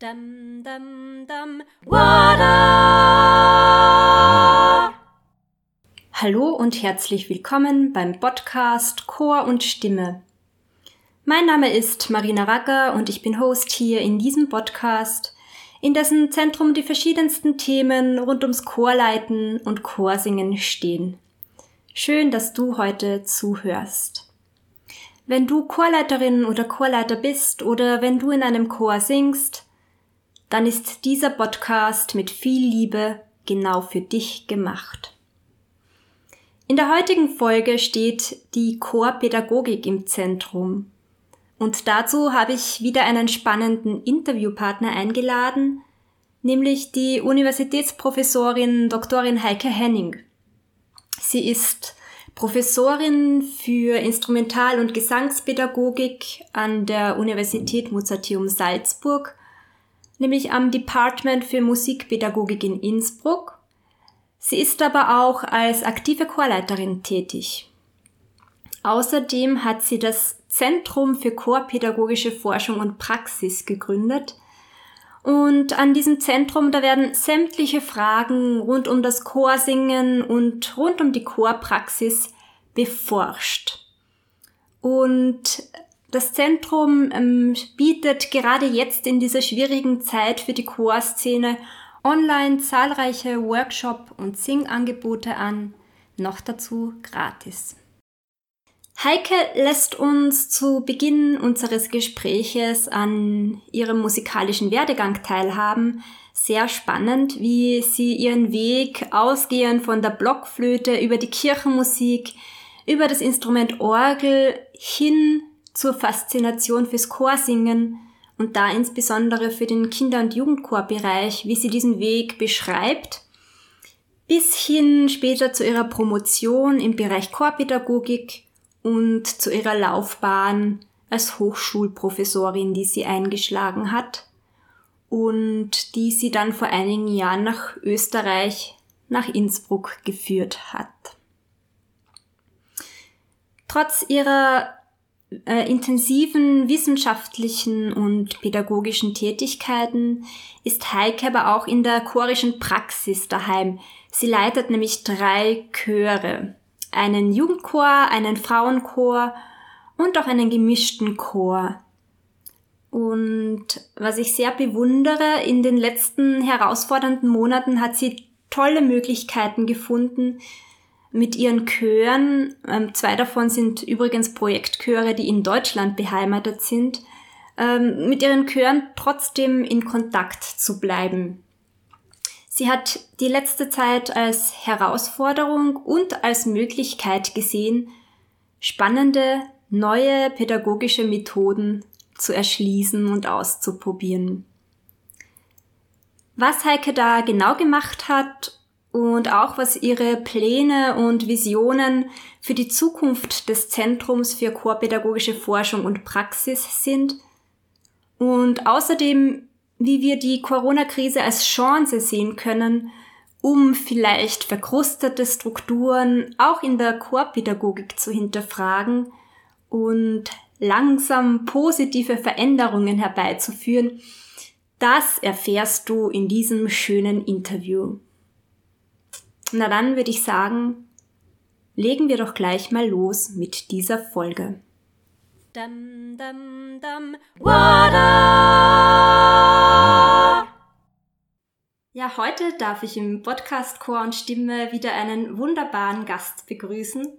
Dum, dum, dum, Wada! Hallo und herzlich willkommen beim Podcast Chor und Stimme. Mein Name ist Marina Racker und ich bin Host hier in diesem Podcast, in dessen Zentrum die verschiedensten Themen rund ums Chorleiten und Chorsingen stehen. Schön, dass du heute zuhörst. Wenn du Chorleiterin oder Chorleiter bist oder wenn du in einem Chor singst, dann ist dieser Podcast mit viel Liebe genau für dich gemacht. In der heutigen Folge steht die Chorpädagogik im Zentrum. Und dazu habe ich wieder einen spannenden Interviewpartner eingeladen, nämlich die Universitätsprofessorin Dr. Heike Henning. Sie ist Professorin für Instrumental- und Gesangspädagogik an der Universität Mozarteum Salzburg nämlich am Department für Musikpädagogik in Innsbruck. Sie ist aber auch als aktive Chorleiterin tätig. Außerdem hat sie das Zentrum für Chorpädagogische Forschung und Praxis gegründet. Und an diesem Zentrum, da werden sämtliche Fragen rund um das Chorsingen und rund um die Chorpraxis beforscht. Und das Zentrum ähm, bietet gerade jetzt in dieser schwierigen Zeit für die Chorszene online zahlreiche Workshop- und Singangebote an, noch dazu gratis. Heike lässt uns zu Beginn unseres Gespräches an ihrem musikalischen Werdegang teilhaben. Sehr spannend, wie sie ihren Weg ausgehend von der Blockflöte über die Kirchenmusik, über das Instrument Orgel hin zur Faszination fürs Chorsingen und da insbesondere für den Kinder- und Jugendchorbereich, wie sie diesen Weg beschreibt, bis hin später zu ihrer Promotion im Bereich Chorpädagogik und zu ihrer Laufbahn als Hochschulprofessorin, die sie eingeschlagen hat und die sie dann vor einigen Jahren nach Österreich, nach Innsbruck geführt hat. Trotz ihrer äh, intensiven wissenschaftlichen und pädagogischen Tätigkeiten ist Heike aber auch in der chorischen Praxis daheim. Sie leitet nämlich drei Chöre. Einen Jugendchor, einen Frauenchor und auch einen gemischten Chor. Und was ich sehr bewundere, in den letzten herausfordernden Monaten hat sie tolle Möglichkeiten gefunden, mit ihren Chören, ähm, zwei davon sind übrigens Projektchöre, die in Deutschland beheimatet sind, ähm, mit ihren Chören trotzdem in Kontakt zu bleiben. Sie hat die letzte Zeit als Herausforderung und als Möglichkeit gesehen, spannende neue pädagogische Methoden zu erschließen und auszuprobieren. Was Heike da genau gemacht hat und auch was ihre Pläne und Visionen für die Zukunft des Zentrums für chorpädagogische Forschung und Praxis sind und außerdem, wie wir die Corona-Krise als Chance sehen können, um vielleicht verkrustete Strukturen auch in der Chorpädagogik zu hinterfragen und langsam positive Veränderungen herbeizuführen, das erfährst du in diesem schönen Interview. Na dann würde ich sagen, legen wir doch gleich mal los mit dieser Folge. Dum, dum, dum, ja, heute darf ich im Podcast Chor und Stimme wieder einen wunderbaren Gast begrüßen,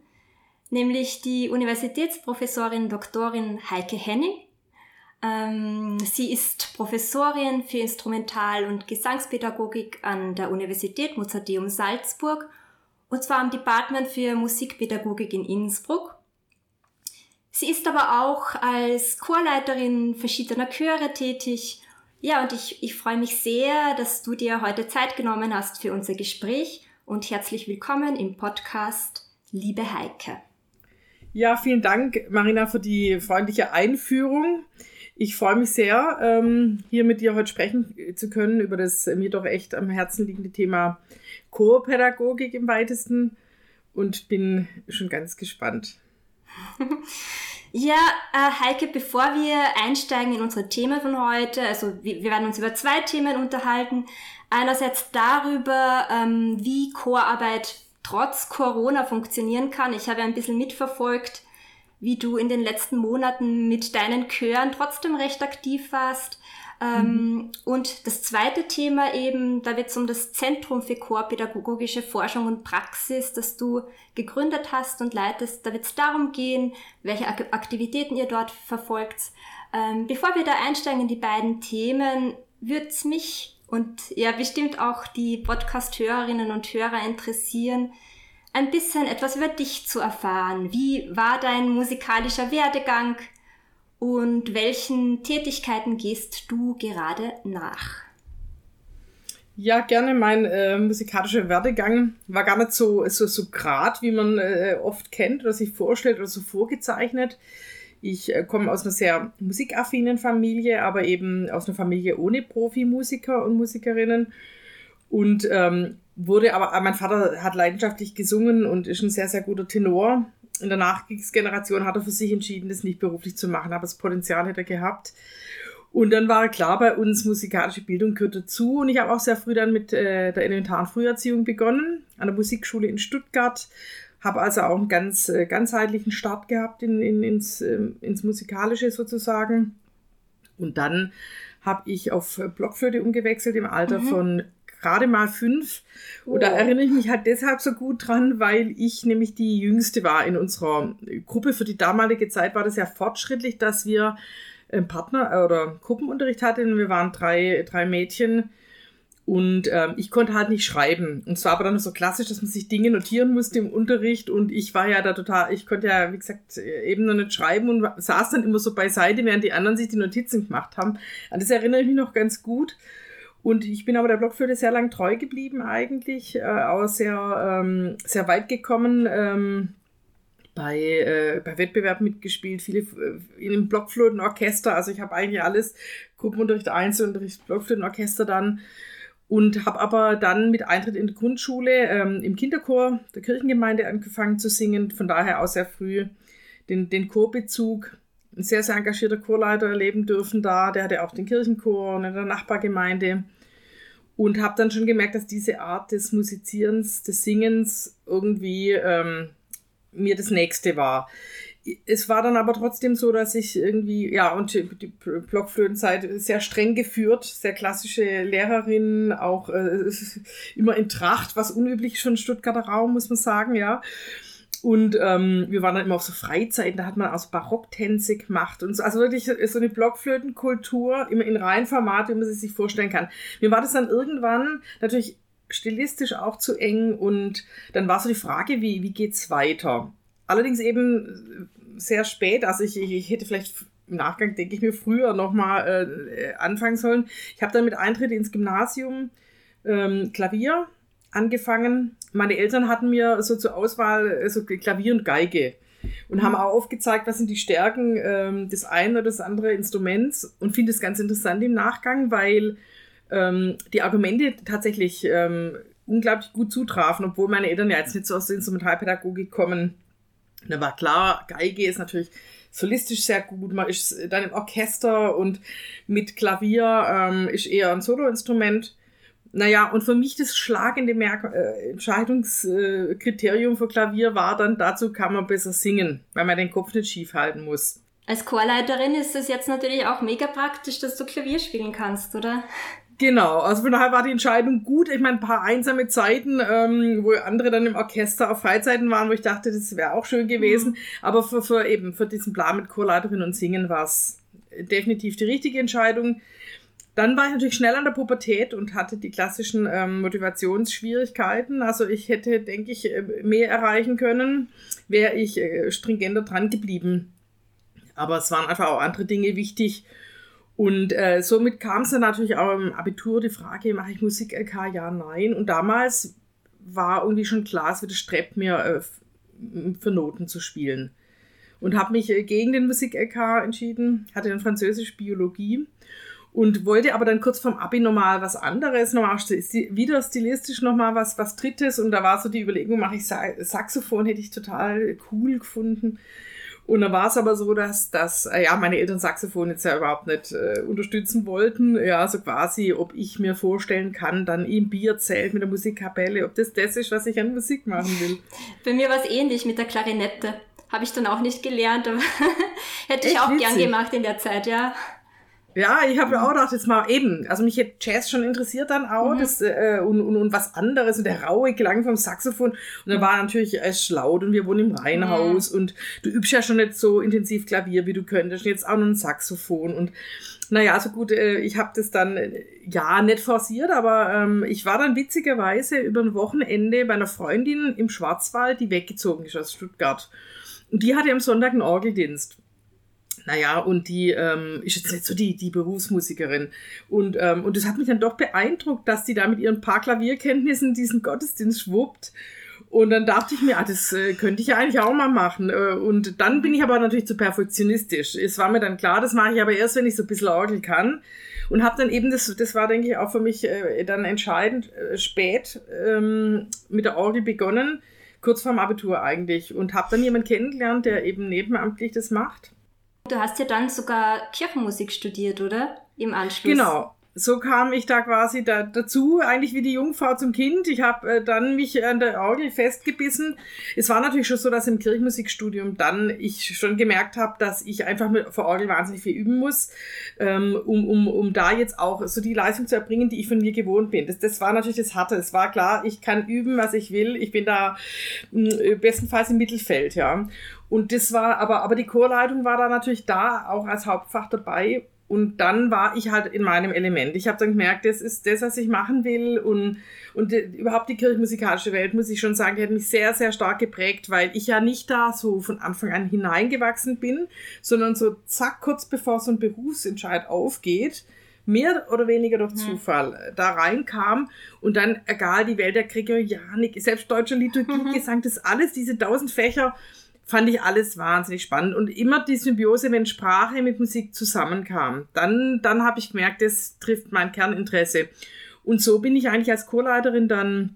nämlich die Universitätsprofessorin Doktorin Heike Henning. Ähm, sie ist Professorin für Instrumental- und Gesangspädagogik an der Universität Mozarteum Salzburg und zwar am Department für Musikpädagogik in Innsbruck. Sie ist aber auch als Chorleiterin verschiedener Chöre tätig. Ja, und ich, ich freue mich sehr, dass du dir heute Zeit genommen hast für unser Gespräch und herzlich willkommen im Podcast Liebe Heike. Ja, vielen Dank, Marina, für die freundliche Einführung. Ich freue mich sehr, ähm, hier mit dir heute sprechen zu können über das mir doch echt am Herzen liegende Thema Chorpädagogik im weitesten und bin schon ganz gespannt. Ja, äh, Heike, bevor wir einsteigen in unsere Themen von heute, also wir, werden uns über zwei Themen unterhalten. Einerseits darüber, ähm, wie Chorarbeit trotz Corona funktionieren kann. Ich habe ein bisschen mitverfolgt, wie du in den letzten Monaten mit deinen Chören trotzdem recht aktiv warst. Ähm, mhm. Und das zweite Thema eben, da wird es um das Zentrum für chorpädagogische Forschung und Praxis, das du gegründet hast und leitest. Da wird es darum gehen, welche Aktivitäten ihr dort verfolgt. Ähm, bevor wir da einsteigen in die beiden Themen, würde es mich und ja bestimmt auch die Podcast-Hörerinnen und Hörer interessieren, ein bisschen etwas über dich zu erfahren. Wie war dein musikalischer Werdegang? und welchen Tätigkeiten gehst du gerade nach? Ja, gerne. Mein äh, musikalischer Werdegang war gar nicht so, so, so grad, wie man äh, oft kennt oder sich vorstellt oder so vorgezeichnet. Ich äh, komme aus einer sehr musikaffinen Familie, aber eben aus einer Familie ohne Profimusiker und Musikerinnen. Und ähm, wurde aber, mein Vater hat leidenschaftlich gesungen und ist ein sehr, sehr guter Tenor in der Nachkriegsgeneration hat er für sich entschieden, das nicht beruflich zu machen, aber das Potenzial hätte er gehabt. Und dann war klar, bei uns musikalische Bildung gehört dazu. Und ich habe auch sehr früh dann mit äh, der elementaren Früherziehung begonnen, an der Musikschule in Stuttgart. Habe also auch einen ganz äh, ganzheitlichen Start gehabt in, in, ins, äh, ins Musikalische sozusagen. Und dann habe ich auf Blockflöte umgewechselt im Alter mhm. von gerade mal fünf. Oh. Und da erinnere ich mich halt deshalb so gut dran, weil ich nämlich die Jüngste war in unserer Gruppe. Für die damalige Zeit war das ja fortschrittlich, dass wir einen Partner äh, oder Gruppenunterricht hatten. Wir waren drei, drei Mädchen. Und ähm, ich konnte halt nicht schreiben. Und zwar aber dann so klassisch, dass man sich Dinge notieren musste im Unterricht. Und ich war ja da total, ich konnte ja, wie gesagt, eben noch nicht schreiben und saß dann immer so beiseite, während die anderen sich die Notizen gemacht haben. An das erinnere ich mich noch ganz gut. Und ich bin aber der Blockflöte sehr lang treu geblieben eigentlich, äh, auch sehr, ähm, sehr weit gekommen. Ähm, bei, äh, bei Wettbewerben mitgespielt, viele äh, in einem Blockflötenorchester. Also ich habe eigentlich alles, Gruppenunterricht, Einzelunterricht, Blockflötenorchester dann. Und habe aber dann mit Eintritt in die Grundschule ähm, im Kinderchor der Kirchengemeinde angefangen zu singen. Von daher auch sehr früh den, den Chorbezug ein sehr, sehr engagierter Chorleiter erleben dürfen da. Der hatte auch den Kirchenchor in der Nachbargemeinde. Und habe dann schon gemerkt, dass diese Art des Musizierens, des Singens irgendwie ähm, mir das Nächste war. Es war dann aber trotzdem so, dass ich irgendwie, ja, und die Blockflötenzeit sehr streng geführt, sehr klassische Lehrerin, auch äh, immer in Tracht, was unüblich schon Stuttgarter Raum, muss man sagen, ja. Und ähm, wir waren dann immer auf so Freizeiten, da hat man auch so Barocktänze gemacht und so. Also wirklich so eine Blockflötenkultur, immer in Reihenformat, wie man sie sich vorstellen kann. Mir war das dann irgendwann natürlich stilistisch auch zu eng und dann war so die Frage, wie, wie geht's weiter? Allerdings eben sehr spät, also ich, ich hätte vielleicht im Nachgang, denke ich mir, früher nochmal äh, anfangen sollen. Ich habe dann mit Eintritt ins Gymnasium ähm, Klavier angefangen. Meine Eltern hatten mir so zur Auswahl so Klavier und Geige und mhm. haben auch aufgezeigt, was sind die Stärken ähm, des einen oder des anderen Instruments und finde es ganz interessant im Nachgang, weil ähm, die Argumente tatsächlich ähm, unglaublich gut zutrafen, obwohl meine Eltern ja jetzt nicht so aus der Instrumentalpädagogik kommen. Da war klar, Geige ist natürlich solistisch sehr gut, man ist dann im Orchester und mit Klavier ähm, ist eher ein Soloinstrument. Naja, und für mich das schlagende Merk äh, Entscheidungskriterium für Klavier war dann, dazu kann man besser singen, weil man den Kopf nicht schief halten muss. Als Chorleiterin ist es jetzt natürlich auch mega praktisch, dass du Klavier spielen kannst, oder? Genau, also von daher war die Entscheidung gut. Ich meine, ein paar einsame Zeiten, ähm, wo andere dann im Orchester auf Freizeiten waren, wo ich dachte, das wäre auch schön gewesen. Mhm. Aber für, für eben, für diesen Plan mit Chorleiterin und Singen war es definitiv die richtige Entscheidung. Dann war ich natürlich schnell an der Pubertät und hatte die klassischen ähm, Motivationsschwierigkeiten. Also ich hätte, denke ich, äh, mehr erreichen können, wäre ich äh, stringenter dran geblieben. Aber es waren einfach auch andere Dinge wichtig. Und äh, somit kam es dann natürlich auch im Abitur die Frage, mache ich Musik-LK? Ja, nein. Und damals war irgendwie schon klar, es wird Strepp mir äh, für Noten zu spielen. Und habe mich äh, gegen den Musik-LK entschieden, hatte dann Französisch Biologie und wollte aber dann kurz vom Abi nochmal was anderes, nochmal wieder stilistisch nochmal was, was Drittes und da war so die Überlegung, mache ich Saxophon, hätte ich total cool gefunden. Und dann war es aber so, dass, dass äh, ja, meine Eltern Saxophon jetzt ja überhaupt nicht äh, unterstützen wollten. Ja, so quasi, ob ich mir vorstellen kann, dann im Bierzelt mit der Musikkapelle, ob das das ist, was ich an Musik machen will. Bei mir war es ähnlich mit der Klarinette. Habe ich dann auch nicht gelernt, aber hätte ich Echt auch witzig. gern gemacht in der Zeit, ja. Ja, ich habe ja auch gedacht, jetzt mal eben, also mich hätte Jazz schon interessiert dann auch mhm. das, äh, und, und, und was anderes und der raue Klang vom Saxophon. Und dann war natürlich es laut und wir wohnen im Reihenhaus mhm. und du übst ja schon nicht so intensiv Klavier, wie du könntest. Jetzt auch noch ein Saxophon und naja, also gut, äh, ich habe das dann, äh, ja, nicht forciert, aber ähm, ich war dann witzigerweise über ein Wochenende bei einer Freundin im Schwarzwald, die weggezogen ist aus Stuttgart. Und die hatte am Sonntag einen Orgeldienst. Naja, und die ähm, ist jetzt nicht so die, die Berufsmusikerin. Und, ähm, und das hat mich dann doch beeindruckt, dass die da mit ihren paar Klavierkenntnissen diesen Gottesdienst schwuppt. Und dann dachte ich mir, ah, das äh, könnte ich ja eigentlich auch mal machen. Äh, und dann bin ich aber natürlich zu perfektionistisch. Es war mir dann klar, das mache ich aber erst, wenn ich so ein bisschen Orgel kann. Und habe dann eben, das, das war, denke ich, auch für mich äh, dann entscheidend, äh, spät ähm, mit der Orgel begonnen, kurz vorm Abitur eigentlich. Und habe dann jemanden kennengelernt, der eben nebenamtlich das macht. Du hast ja dann sogar Kirchenmusik studiert, oder? Im Anschluss. Genau. So kam ich da quasi da, dazu, eigentlich wie die Jungfrau zum Kind. Ich habe äh, dann mich an der Orgel festgebissen. Es war natürlich schon so, dass im Kirchenmusikstudium dann ich schon gemerkt habe, dass ich einfach mit, vor Orgel wahnsinnig viel üben muss, ähm, um, um, um da jetzt auch so die Leistung zu erbringen, die ich von mir gewohnt bin. Das, das war natürlich das Harte. Es war klar, ich kann üben, was ich will. Ich bin da mh, hm, bestenfalls im Mittelfeld, ja. Und das war, aber, aber die Chorleitung war da natürlich da, auch als Hauptfach dabei. Und dann war ich halt in meinem Element. Ich habe dann gemerkt, das ist das, was ich machen will. Und, und die, überhaupt die kirchenmusikalische Welt, muss ich schon sagen, die hat mich sehr, sehr stark geprägt, weil ich ja nicht da so von Anfang an hineingewachsen bin, sondern so zack, kurz bevor so ein Berufsentscheid aufgeht, mehr oder weniger durch Zufall mhm. da reinkam und dann, egal, die Welt der Gregorianik, selbst deutscher Liturgie, mhm. Gesang, das alles, diese tausend Fächer, fand ich alles wahnsinnig spannend. Und immer die Symbiose, wenn Sprache mit Musik zusammenkam, dann, dann habe ich gemerkt, das trifft mein Kerninteresse. Und so bin ich eigentlich als Chorleiterin dann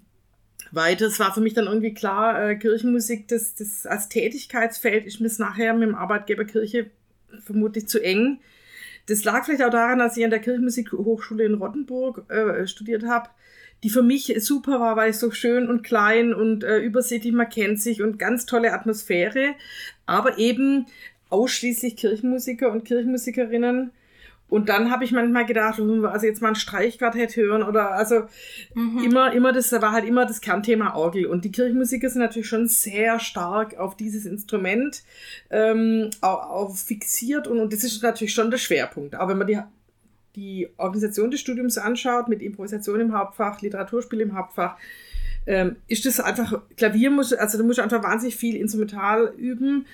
weiter. Es war für mich dann irgendwie klar, äh, Kirchenmusik, das, das als Tätigkeitsfeld ist mir nachher mit dem Arbeitgeber Kirche vermutlich zu eng. Das lag vielleicht auch daran, dass ich an der Kirchenmusikhochschule in Rottenburg äh, studiert habe die für mich super war, weil ich so schön und klein und äh, übersichtlich, man kennt sich und ganz tolle Atmosphäre, aber eben ausschließlich Kirchenmusiker und Kirchenmusikerinnen. Und dann habe ich manchmal gedacht, hm, also jetzt mal ein Streichquartett hören oder also mhm. immer, immer das war halt immer das Kernthema Orgel. Und die Kirchenmusiker sind natürlich schon sehr stark auf dieses Instrument ähm, auf, auf fixiert und, und das ist natürlich schon der Schwerpunkt. Aber wenn man die die Organisation des Studiums anschaut, mit Improvisation im Hauptfach, Literaturspiel im Hauptfach, ähm, ist das einfach, Klavier muss, also da muss ich einfach wahnsinnig viel instrumental üben.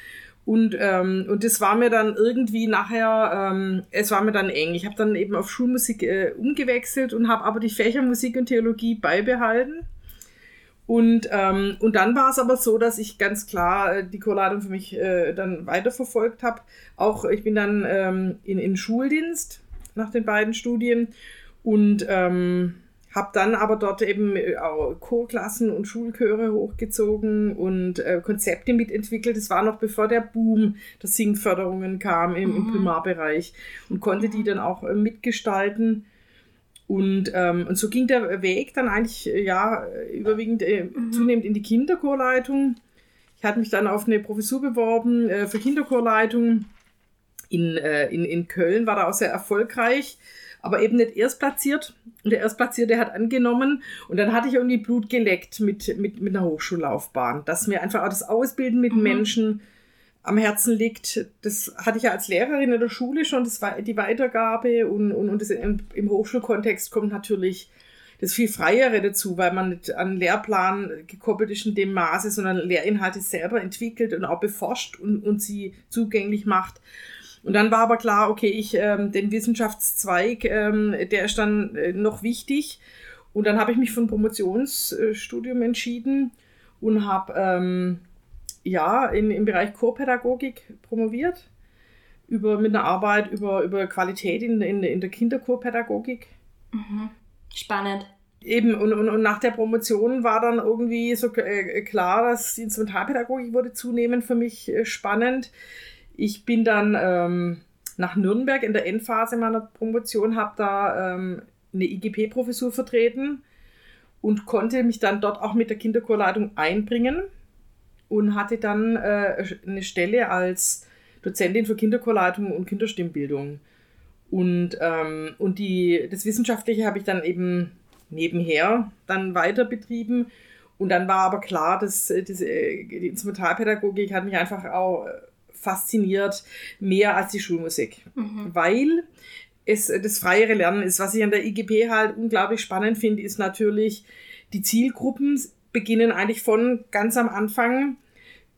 Und, ähm, und das war mir dann irgendwie nachher, ähm, es war mir dann eng. Ich habe dann eben auf Schulmusik äh, umgewechselt und habe aber die Fächer Musik und Theologie beibehalten. Und, ähm, und dann war es aber so, dass ich ganz klar äh, die Chorleitung für mich äh, dann weiterverfolgt habe. Auch ich bin dann ähm, in, in Schuldienst nach den beiden Studien und ähm, habe dann aber dort eben äh, auch Chorklassen und Schulchöre hochgezogen und äh, Konzepte mitentwickelt. Das war noch bevor der Boom der Singförderungen kam im, mhm. im Primarbereich und konnte die dann auch äh, mitgestalten. Und, ähm, und so ging der Weg dann eigentlich äh, ja überwiegend äh, mhm. zunehmend in die Kinderchorleitung. Ich hatte mich dann auf eine Professur beworben äh, für Kinderchorleitung in, äh, in, in Köln war er auch sehr erfolgreich, aber eben nicht erstplatziert. Und der Erstplatzierte hat angenommen und dann hatte ich irgendwie Blut geleckt mit, mit, mit einer Hochschullaufbahn, dass mir einfach auch das Ausbilden mit mhm. Menschen am Herzen liegt. Das hatte ich ja als Lehrerin in der Schule schon, das war die Weitergabe und, und, und das im, im Hochschulkontext kommt natürlich das viel Freiere dazu, weil man nicht an Lehrplan gekoppelt ist in dem Maße, sondern Lehrinhalte selber entwickelt und auch beforscht und, und sie zugänglich macht. Und dann war aber klar, okay, ich ähm, den Wissenschaftszweig, ähm, der ist dann äh, noch wichtig. Und dann habe ich mich für ein Promotionsstudium entschieden und habe ähm, ja in, im Bereich Chorpädagogik promoviert über mit einer Arbeit über, über Qualität in, in, in der Kinderchorpädagogik. Mhm. Spannend. Eben, und, und, und nach der Promotion war dann irgendwie so äh, klar, dass die Instrumentalpädagogik wurde zunehmend für mich äh, spannend. Ich bin dann ähm, nach Nürnberg in der Endphase meiner Promotion, habe da ähm, eine IGP-Professur vertreten und konnte mich dann dort auch mit der Kinderchorleitung einbringen und hatte dann äh, eine Stelle als Dozentin für Kinderchorleitung und Kinderstimmbildung. Und, ähm, und die, das Wissenschaftliche habe ich dann eben nebenher dann weiter betrieben. Und dann war aber klar, dass, dass die Instrumentalpädagogik hat mich einfach auch fasziniert, mehr als die Schulmusik. Mhm. Weil es das freiere Lernen ist. Was ich an der IGP halt unglaublich spannend finde, ist natürlich, die Zielgruppen beginnen eigentlich von ganz am Anfang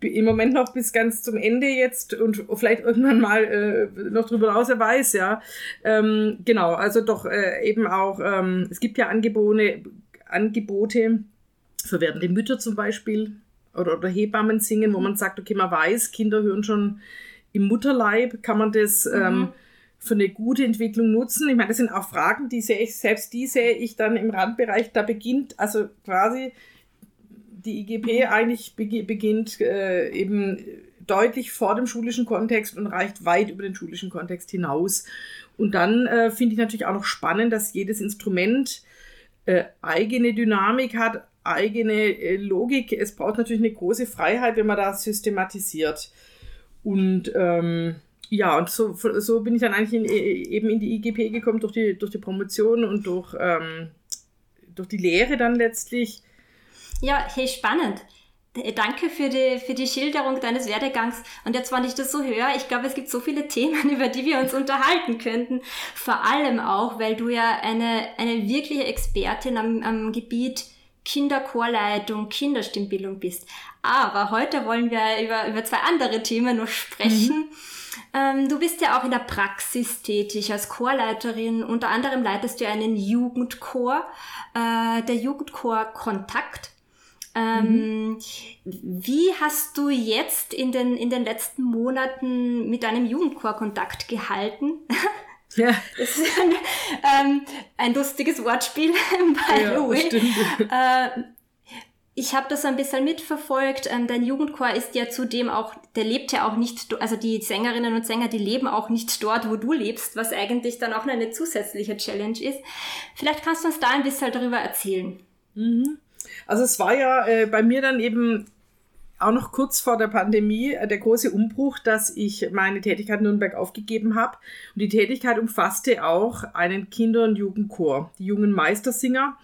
im Moment noch bis ganz zum Ende jetzt und vielleicht irgendwann mal äh, noch drüber hinaus, er weiß, ja. Ähm, genau, also doch äh, eben auch, ähm, es gibt ja Angebote, Angebote für werdende Mütter zum Beispiel oder, oder Hebammen singen, wo man sagt, okay, man weiß, Kinder hören schon im Mutterleib, kann man das mhm. ähm, für eine gute Entwicklung nutzen. Ich meine, das sind auch Fragen, die sehe ich, selbst die sehe ich dann im Randbereich, da beginnt also quasi die IGP eigentlich beginnt äh, eben deutlich vor dem schulischen Kontext und reicht weit über den schulischen Kontext hinaus. Und dann äh, finde ich natürlich auch noch spannend, dass jedes Instrument äh, eigene Dynamik hat, eigene äh, Logik. Es braucht natürlich eine große Freiheit, wenn man das systematisiert. Und ähm, ja, und so, so bin ich dann eigentlich in, äh, eben in die IGP gekommen durch die, durch die Promotion und durch, ähm, durch die Lehre dann letztlich. Ja, hey, spannend. Danke für die, für die Schilderung deines Werdegangs. Und jetzt, wenn ich das so höre, ich glaube, es gibt so viele Themen, über die wir uns unterhalten könnten. Vor allem auch, weil du ja eine, eine wirkliche Expertin am, am Gebiet Kinderchorleitung, Kinderstimmbildung bist. Aber heute wollen wir über, über zwei andere Themen noch sprechen. Mhm. Ähm, du bist ja auch in der Praxis tätig als Chorleiterin. Unter anderem leitest du einen Jugendchor, äh, der Jugendchor Kontakt. Ähm, mhm. Wie hast du jetzt in den, in den letzten Monaten mit deinem Jugendchor Kontakt gehalten? Ja. Das ist ein, ähm, ein lustiges Wortspiel, by ja, the way. Stimmt. Äh, ich habe das ein bisschen mitverfolgt. Ähm, dein Jugendchor ist ja zudem auch, der lebt ja auch nicht, also die Sängerinnen und Sänger, die leben auch nicht dort, wo du lebst, was eigentlich dann auch eine zusätzliche Challenge ist. Vielleicht kannst du uns da ein bisschen darüber erzählen. Mhm. Also es war ja äh, bei mir dann eben auch noch kurz vor der Pandemie äh, der große Umbruch, dass ich meine Tätigkeit in Nürnberg aufgegeben habe. Und die Tätigkeit umfasste auch einen Kinder- und Jugendchor, die jungen Meistersinger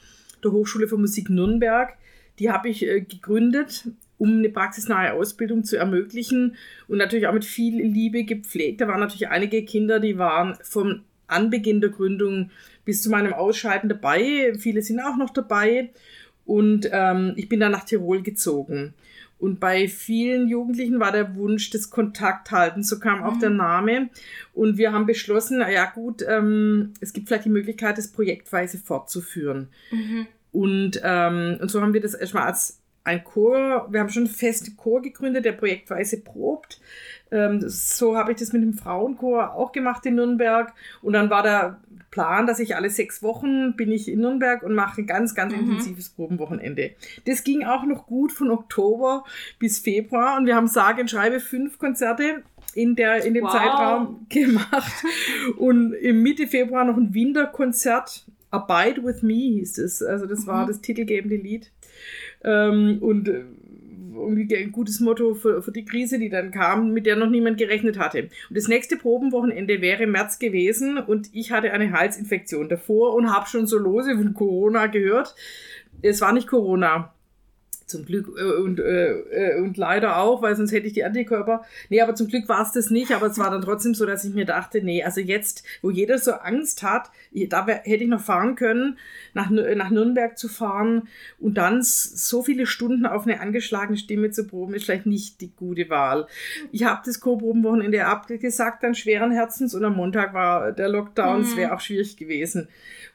der Hochschule für Musik Nürnberg. Die habe ich äh, gegründet, um eine praxisnahe Ausbildung zu ermöglichen und natürlich auch mit viel Liebe gepflegt. Da waren natürlich einige Kinder, die waren vom Anbeginn der Gründung bis zu meinem Ausscheiden dabei. Viele sind auch noch dabei. Und ähm, ich bin dann nach Tirol gezogen. Und bei vielen Jugendlichen war der Wunsch des Kontakthaltens. So kam auch mhm. der Name. Und wir haben beschlossen, na ja gut, ähm, es gibt vielleicht die Möglichkeit, das projektweise fortzuführen. Mhm. Und, ähm, und so haben wir das erstmal als ein Chor, wir haben schon einen festen Chor gegründet, der projektweise probt. Ähm, so habe ich das mit dem Frauenchor auch gemacht in Nürnberg. Und dann war der Plan, dass ich alle sechs Wochen bin ich in Nürnberg und mache ein ganz, ganz mhm. intensives Probenwochenende. Das ging auch noch gut von Oktober bis Februar und wir haben sage und schreibe fünf Konzerte in, der, in dem wow. Zeitraum gemacht. Und im Mitte Februar noch ein Winterkonzert. Abide with Me hieß es. Also das war mhm. das titelgebende Lied. Ähm, und äh, irgendwie ein gutes Motto für, für die Krise, die dann kam, mit der noch niemand gerechnet hatte. Und das nächste Probenwochenende wäre März gewesen und ich hatte eine Halsinfektion davor und habe schon so lose von Corona gehört. Es war nicht Corona. Zum Glück äh, und, äh, äh, und leider auch, weil sonst hätte ich die Antikörper. Nee, aber zum Glück war es das nicht, aber es war dann trotzdem so, dass ich mir dachte, nee, also jetzt, wo jeder so Angst hat, da hätte ich noch fahren können, nach, nach Nürnberg zu fahren und dann so viele Stunden auf eine angeschlagene Stimme zu proben, ist vielleicht nicht die gute Wahl. Ich habe das Co-Probenwochenende abgesagt, dann schweren Herzens und am Montag war der Lockdown, es mhm. wäre auch schwierig gewesen.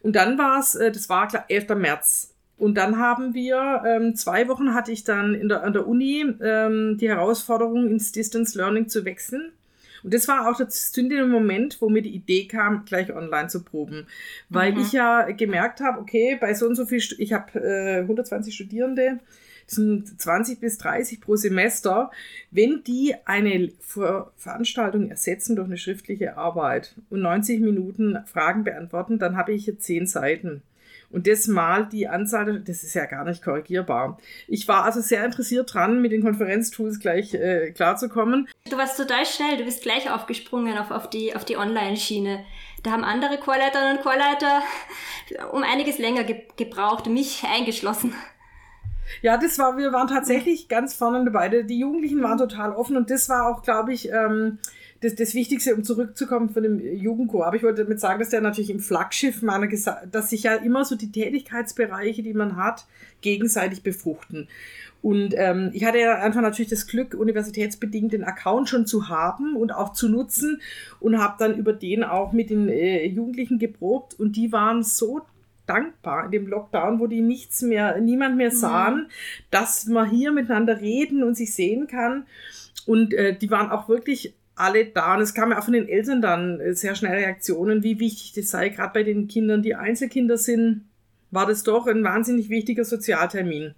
Und dann war es, äh, das war klar, 11. März und dann haben wir, ähm, zwei Wochen hatte ich dann in der, an der Uni ähm, die Herausforderung, ins Distance Learning zu wechseln. Und das war auch der zündende Moment, wo mir die Idee kam, gleich online zu proben. Weil mhm. ich ja gemerkt habe, okay, bei so und so viel, ich habe äh, 120 Studierende, das sind 20 bis 30 pro Semester, wenn die eine Ver Veranstaltung ersetzen durch eine schriftliche Arbeit und 90 Minuten Fragen beantworten, dann habe ich hier 10 Seiten. Und das mal die Anzahl, das ist ja gar nicht korrigierbar. Ich war also sehr interessiert dran, mit den Konferenztools gleich äh, klarzukommen. Du warst total schnell, du bist gleich aufgesprungen auf, auf die, auf die Online-Schiene. Da haben andere Chorleiterinnen und Chorleiter um einiges länger ge gebraucht, mich eingeschlossen. Ja, das war, wir waren tatsächlich ganz vorne dabei. Die Jugendlichen waren total offen und das war auch, glaube ich, ähm, das, das Wichtigste, um zurückzukommen von dem Jugendchor. Aber ich wollte damit sagen, dass der natürlich im Flaggschiff meiner dass sich ja immer so die Tätigkeitsbereiche, die man hat, gegenseitig befruchten. Und ähm, ich hatte ja einfach natürlich das Glück, universitätsbedingt den Account schon zu haben und auch zu nutzen und habe dann über den auch mit den äh, Jugendlichen geprobt und die waren so dankbar in dem Lockdown, wo die nichts mehr, niemand mehr mhm. sahen, mhm. dass man hier miteinander reden und sich sehen kann. Und äh, die waren auch wirklich alle da. Und es kam ja auch von den Eltern dann äh, sehr schnell Reaktionen, wie wichtig das sei. Gerade bei den Kindern, die Einzelkinder sind, war das doch ein wahnsinnig wichtiger Sozialtermin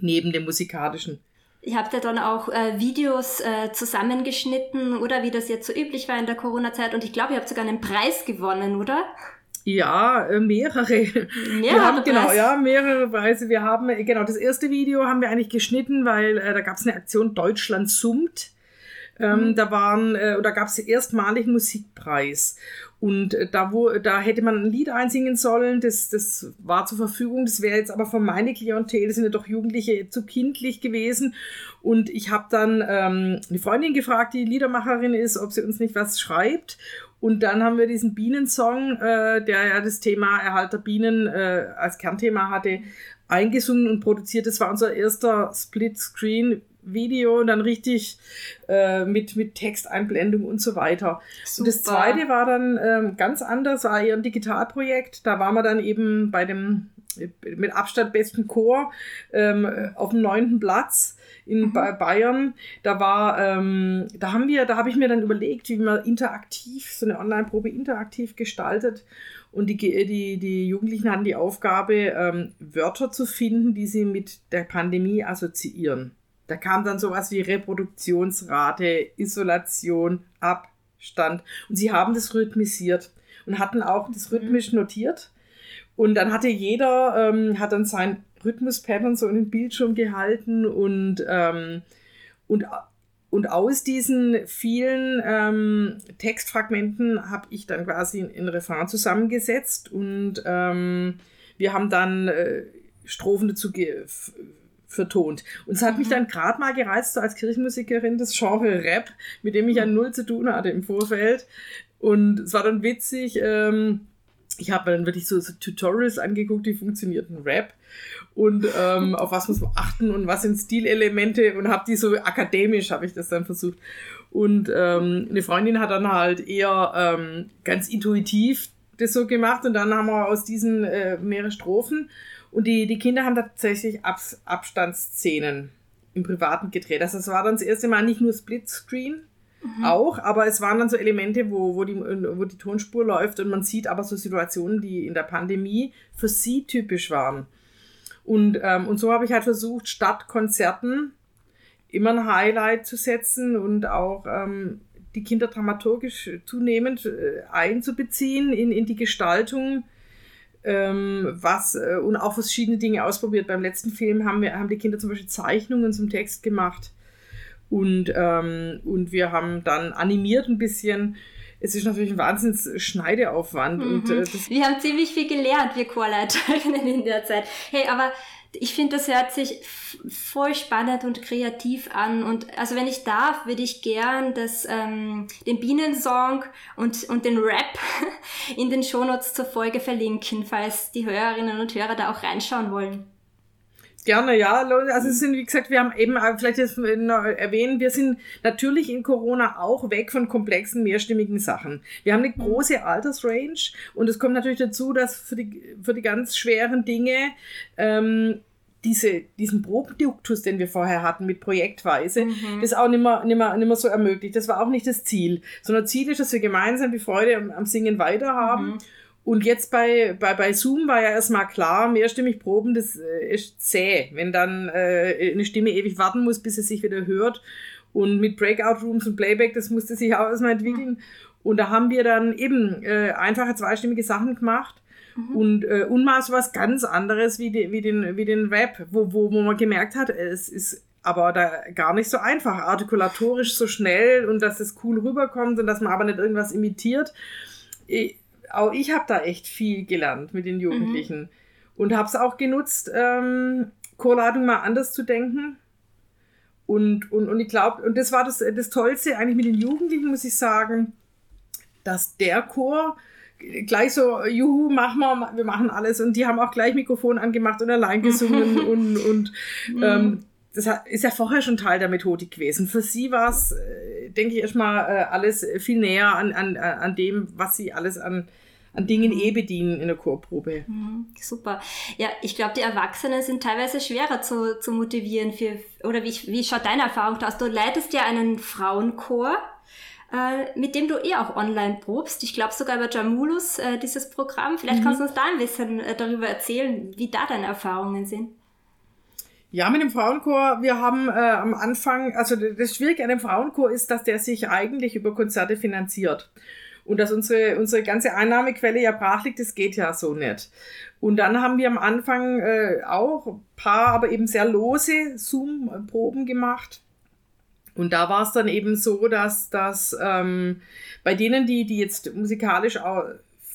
neben dem musikalischen. Ihr habt ja dann auch äh, Videos äh, zusammengeschnitten oder wie das jetzt so üblich war in der Corona-Zeit. Und ich glaube, ihr habt sogar einen Preis gewonnen, oder? Ja, äh, mehrere. Mehrere wir haben, genau, ja, mehrere Preise. Wir haben, äh, genau, das erste Video haben wir eigentlich geschnitten, weil äh, da gab es eine Aktion Deutschland summt. Ähm, mhm. Da waren, äh, da gab es erstmalig einen Musikpreis. Und äh, da, wo, da hätte man ein Lied einsingen sollen, das, das war zur Verfügung. Das wäre jetzt aber von meine Klientel, das sind ja doch Jugendliche, zu kindlich gewesen. Und ich habe dann ähm, eine Freundin gefragt, die Liedermacherin ist, ob sie uns nicht was schreibt. Und dann haben wir diesen Bienensong, äh, der ja das Thema Erhalt der Bienen äh, als Kernthema hatte, eingesungen und produziert. Das war unser erster Split-Screen. Video und dann richtig äh, mit, mit Texteinblendung und so weiter. Super. Und das zweite war dann ähm, ganz anders, war eher ein Digitalprojekt. Da waren wir dann eben bei dem mit Abstand besten Chor ähm, auf dem neunten Platz in mhm. Bayern. Da war, ähm, da haben wir, da habe ich mir dann überlegt, wie man interaktiv, so eine Online-Probe interaktiv gestaltet. Und die, die, die Jugendlichen hatten die Aufgabe, ähm, Wörter zu finden, die sie mit der Pandemie assoziieren. Da kam dann sowas wie Reproduktionsrate, Isolation, Abstand. Und sie haben das rhythmisiert und hatten auch das mhm. rhythmisch notiert. Und dann hatte jeder, ähm, hat dann sein Rhythmus-Pattern so in den Bildschirm gehalten und, ähm, und, und aus diesen vielen ähm, Textfragmenten habe ich dann quasi ein Refrain zusammengesetzt und ähm, wir haben dann äh, Strophen dazu vertont. Und es hat mhm. mich dann gerade mal gereizt, so als Kirchenmusikerin, das Genre Rap, mit dem ich ja mhm. null zu tun hatte im Vorfeld. Und es war dann witzig, ähm, ich habe mir dann wirklich so, so, Tutorials angeguckt, wie funktioniert ein Rap und ähm, auf was muss man achten und was sind Stilelemente und habe die so akademisch, habe ich das dann versucht. Und ähm, eine Freundin hat dann halt eher ähm, ganz intuitiv das so gemacht und dann haben wir aus diesen äh, mehrere Strophen und die, die Kinder haben tatsächlich Ab Abstandsszenen im Privaten gedreht. Also es war dann das erste Mal nicht nur Splitscreen, Mhm. Auch, aber es waren dann so Elemente, wo, wo, die, wo die Tonspur läuft und man sieht aber so Situationen, die in der Pandemie für sie typisch waren. Und, ähm, und so habe ich halt versucht, statt Konzerten immer ein Highlight zu setzen und auch ähm, die Kinder dramaturgisch zunehmend äh, einzubeziehen in, in die Gestaltung. Ähm, was äh, und auch verschiedene Dinge ausprobiert. Beim letzten Film haben wir haben die Kinder zum Beispiel Zeichnungen zum Text gemacht und, ähm, und wir haben dann animiert ein bisschen. Es ist natürlich ein Wahnsinns Schneideaufwand. Mhm. Und, äh, wir haben ziemlich viel gelernt, wir Chorleiterinnen in der Zeit. Hey, aber ich finde, das hört sich voll spannend und kreativ an. Und also wenn ich darf, würde ich gern das, ähm, den Bienensong und, und den Rap in den Shownotes zur Folge verlinken, falls die Hörerinnen und Hörer da auch reinschauen wollen. Gerne, ja. Also es sind, wie gesagt, wir haben eben vielleicht jetzt erwähnen, wir sind natürlich in Corona auch weg von komplexen, mehrstimmigen Sachen. Wir haben eine mhm. große Altersrange und es kommt natürlich dazu, dass für die, für die ganz schweren Dinge ähm, diese, diesen Probenduktus, den wir vorher hatten mit Projektweise, mhm. das auch nicht mehr, nicht, mehr, nicht mehr so ermöglicht. Das war auch nicht das Ziel, sondern Ziel ist, dass wir gemeinsam die Freude am, am Singen weiterhaben. Mhm. Und jetzt bei, bei, bei Zoom war ja erstmal klar, mehrstimmig proben, das äh, ist zäh, wenn dann äh, eine Stimme ewig warten muss, bis sie sich wieder hört. Und mit Breakout Rooms und Playback, das musste sich auch erstmal entwickeln. Und da haben wir dann eben äh, einfache zweistimmige Sachen gemacht. Mhm. Und äh, Unmaß so was ganz anderes wie, die, wie, den, wie den Rap, wo, wo, wo man gemerkt hat, es ist aber da gar nicht so einfach, artikulatorisch so schnell und dass es cool rüberkommt und dass man aber nicht irgendwas imitiert. Ich, auch ich habe da echt viel gelernt mit den Jugendlichen mhm. und habe es auch genutzt, ähm, Chorladung mal anders zu denken. Und, und, und ich glaube, und das war das, das Tollste eigentlich mit den Jugendlichen, muss ich sagen, dass der Chor gleich so, juhu, machen wir, wir machen alles. Und die haben auch gleich Mikrofon angemacht und allein gesungen und, und mhm. ähm, das ist ja vorher schon Teil der Methodik gewesen. Für sie war es, äh, denke ich, erstmal äh, alles viel näher an, an, an dem, was sie alles an, an Dingen eh bedienen in der Chorprobe. Mhm, super. Ja, ich glaube, die Erwachsenen sind teilweise schwerer zu, zu motivieren für, oder wie, wie schaut deine Erfahrung aus? Du leitest ja einen Frauenchor, äh, mit dem du eh auch online probst. Ich glaube sogar über Jamulus, äh, dieses Programm. Vielleicht mhm. kannst du uns da ein bisschen äh, darüber erzählen, wie da deine Erfahrungen sind. Ja, mit dem Frauenchor, wir haben äh, am Anfang, also das Schwierige an dem Frauenchor ist, dass der sich eigentlich über Konzerte finanziert. Und dass unsere, unsere ganze Einnahmequelle ja brach liegt, das geht ja so nicht. Und dann haben wir am Anfang äh, auch paar, aber eben sehr lose Zoom-Proben gemacht. Und da war es dann eben so, dass, dass ähm, bei denen, die, die jetzt musikalisch auch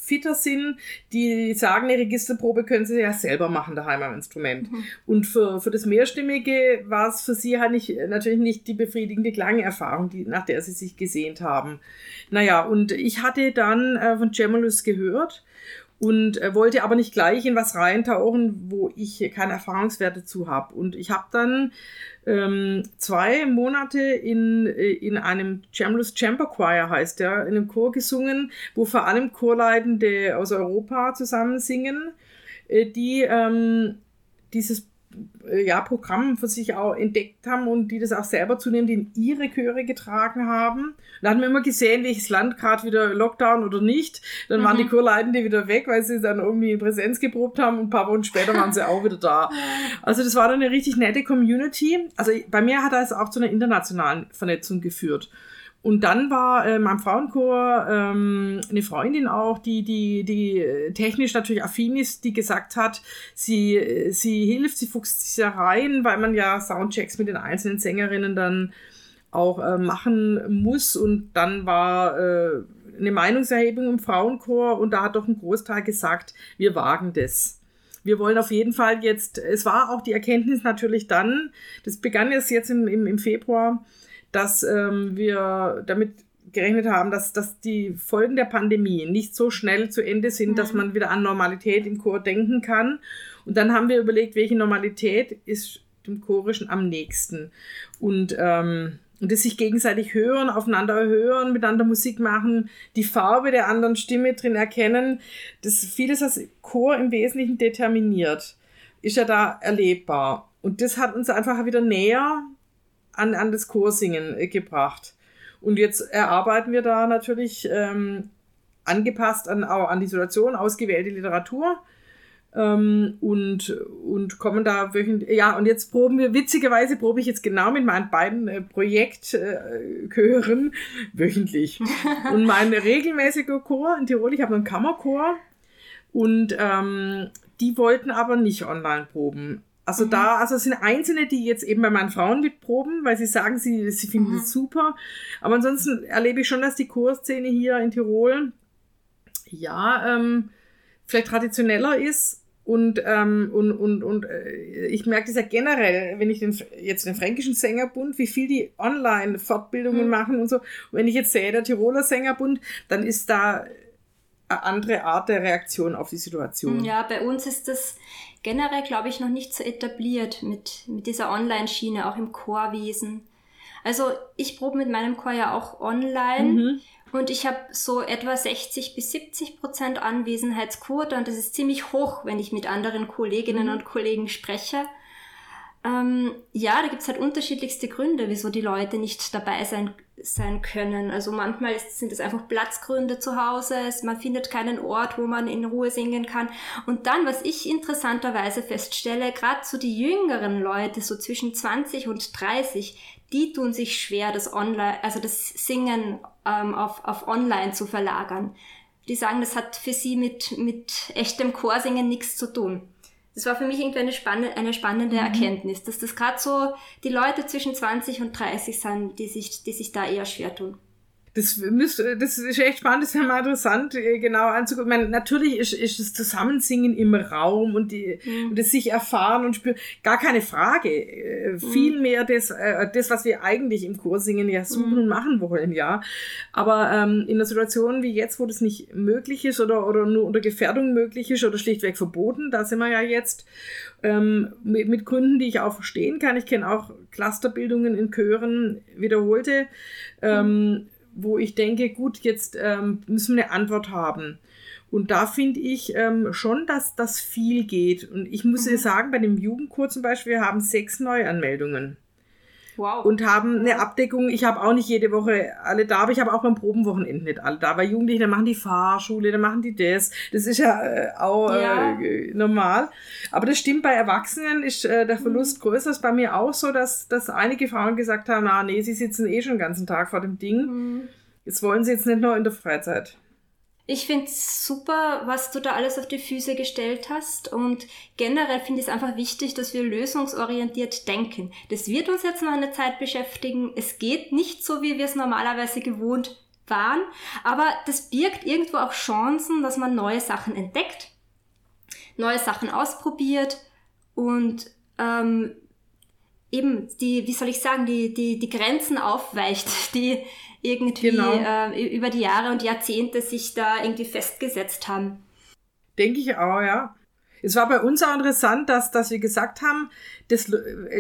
fitter sind, die sagen, eine Registerprobe können sie ja selber machen daheim am Instrument. Mhm. Und für, für das Mehrstimmige war es für sie halt nicht, natürlich nicht die befriedigende Klangerfahrung, die, nach der sie sich gesehnt haben. Naja, und ich hatte dann äh, von Gemulus gehört und äh, wollte aber nicht gleich in was reintauchen, wo ich keine Erfahrungswerte zu habe. Und ich habe dann ähm, zwei Monate in, äh, in einem Chamberlain's Chamber Choir heißt der, in einem Chor gesungen, wo vor allem Chorleitende aus Europa zusammen singen, äh, die ähm, dieses ja, Programm für sich auch entdeckt haben und die das auch selber zunehmend in ihre Chöre getragen haben. Da hatten wir immer gesehen, welches Land gerade wieder Lockdown oder nicht. Dann mhm. waren die mhm. Chorleitende wieder weg, weil sie dann irgendwie in Präsenz geprobt haben und ein paar Wochen später waren sie auch wieder da. Also das war dann eine richtig nette Community. Also bei mir hat das auch zu einer internationalen Vernetzung geführt. Und dann war äh, meinem Frauenchor ähm, eine Freundin auch, die, die, die technisch natürlich affin ist, die gesagt hat, sie, sie hilft, sie fuchst sich ja rein, weil man ja Soundchecks mit den einzelnen Sängerinnen dann auch äh, machen muss. Und dann war äh, eine Meinungserhebung im Frauenchor und da hat doch ein Großteil gesagt, wir wagen das wir wollen auf jeden Fall jetzt, es war auch die Erkenntnis natürlich dann, das begann jetzt jetzt im, im, im Februar, dass ähm, wir damit gerechnet haben, dass, dass die Folgen der Pandemie nicht so schnell zu Ende sind, mhm. dass man wieder an Normalität im Chor denken kann. Und dann haben wir überlegt, welche Normalität ist dem Chorischen am nächsten. Und, ähm, und das sich gegenseitig hören, aufeinander hören, miteinander Musik machen, die Farbe der anderen Stimme drin erkennen, das vieles, was Chor im Wesentlichen determiniert, ist ja da erlebbar. Und das hat uns einfach wieder näher an, an das Chorsingen äh, gebracht. Und jetzt erarbeiten wir da natürlich ähm, angepasst an, an die Situation ausgewählte Literatur ähm, und, und kommen da wöchentlich. Ja, und jetzt proben wir, witzigerweise probe ich jetzt genau mit meinen beiden äh, Projektchören äh, wöchentlich. und mein regelmäßiger Chor in Tirol, ich habe einen Kammerchor und ähm, die wollten aber nicht online proben. Also mhm. da, also es sind Einzelne, die jetzt eben bei meinen Frauen mitproben, weil sie sagen, sie, sie finden es mhm. super. Aber ansonsten erlebe ich schon, dass die Chorszene hier in Tirol ja ähm, vielleicht traditioneller ist. Und, ähm, und, und, und äh, ich merke das ja generell, wenn ich den, jetzt den Fränkischen Sängerbund, wie viel die Online-Fortbildungen mhm. machen und so. Und wenn ich jetzt sehe, der Tiroler Sängerbund, dann ist da eine andere Art der Reaktion auf die Situation. Ja, bei uns ist das generell, glaube ich, noch nicht so etabliert mit, mit dieser Online-Schiene, auch im Chorwesen. Also ich probe mit meinem Chor ja auch online mhm. und ich habe so etwa 60 bis 70 Prozent Anwesenheitsquote und das ist ziemlich hoch, wenn ich mit anderen Kolleginnen mhm. und Kollegen spreche. Ähm, ja, da gibt's halt unterschiedlichste Gründe, wieso die Leute nicht dabei sein, sein können. Also manchmal ist, sind es einfach Platzgründe zu Hause, es, man findet keinen Ort, wo man in Ruhe singen kann. Und dann, was ich interessanterweise feststelle, gerade so die jüngeren Leute, so zwischen 20 und 30, die tun sich schwer, das Online, also das Singen ähm, auf, auf Online zu verlagern. Die sagen, das hat für sie mit, mit echtem Chorsingen nichts zu tun. Das war für mich irgendwie eine, spann eine spannende mhm. Erkenntnis, dass das gerade so die Leute zwischen 20 und 30 sind, die sich, die sich da eher schwer tun. Das, müsste, das ist echt spannend, das wäre mal interessant, äh, genau anzugucken. Ich meine, natürlich ist, ist das Zusammensingen im Raum und, die, mhm. und das sich erfahren und spüren, gar keine Frage. Äh, mhm. Vielmehr das, äh, das, was wir eigentlich im Chorsingen ja suchen mhm. und machen wollen, ja. Aber ähm, in einer Situation wie jetzt, wo das nicht möglich ist oder, oder nur unter Gefährdung möglich ist oder schlichtweg verboten, da sind wir ja jetzt ähm, mit, mit Gründen, die ich auch verstehen kann. Ich kenne auch Clusterbildungen in Chören, wiederholte. Ähm, wo ich denke, gut, jetzt ähm, müssen wir eine Antwort haben. Und da finde ich ähm, schon, dass das viel geht. Und ich muss mhm. sagen, bei dem Jugendchor zum Beispiel, wir haben sechs Neuanmeldungen. Wow. Und haben eine Abdeckung. Ich habe auch nicht jede Woche alle da, aber ich habe auch beim Probenwochenende nicht alle da. Bei Jugendlichen, da machen die Fahrschule, da machen die das. Das ist ja äh, auch ja. Äh, normal. Aber das stimmt, bei Erwachsenen ist äh, der Verlust mhm. größer. Ist bei mir auch so, dass, dass einige Frauen gesagt haben, ah nee, sie sitzen eh schon den ganzen Tag vor dem Ding. Mhm. Jetzt wollen sie jetzt nicht nur in der Freizeit. Ich finde es super, was du da alles auf die Füße gestellt hast. Und generell finde ich es einfach wichtig, dass wir lösungsorientiert denken. Das wird uns jetzt noch eine Zeit beschäftigen. Es geht nicht so, wie wir es normalerweise gewohnt waren. Aber das birgt irgendwo auch Chancen, dass man neue Sachen entdeckt, neue Sachen ausprobiert und ähm, eben die, wie soll ich sagen, die, die, die Grenzen aufweicht, die irgendwie genau. äh, über die Jahre und Jahrzehnte sich da irgendwie festgesetzt haben. Denke ich auch, ja. Es war bei uns auch interessant, dass, dass wir gesagt haben, das,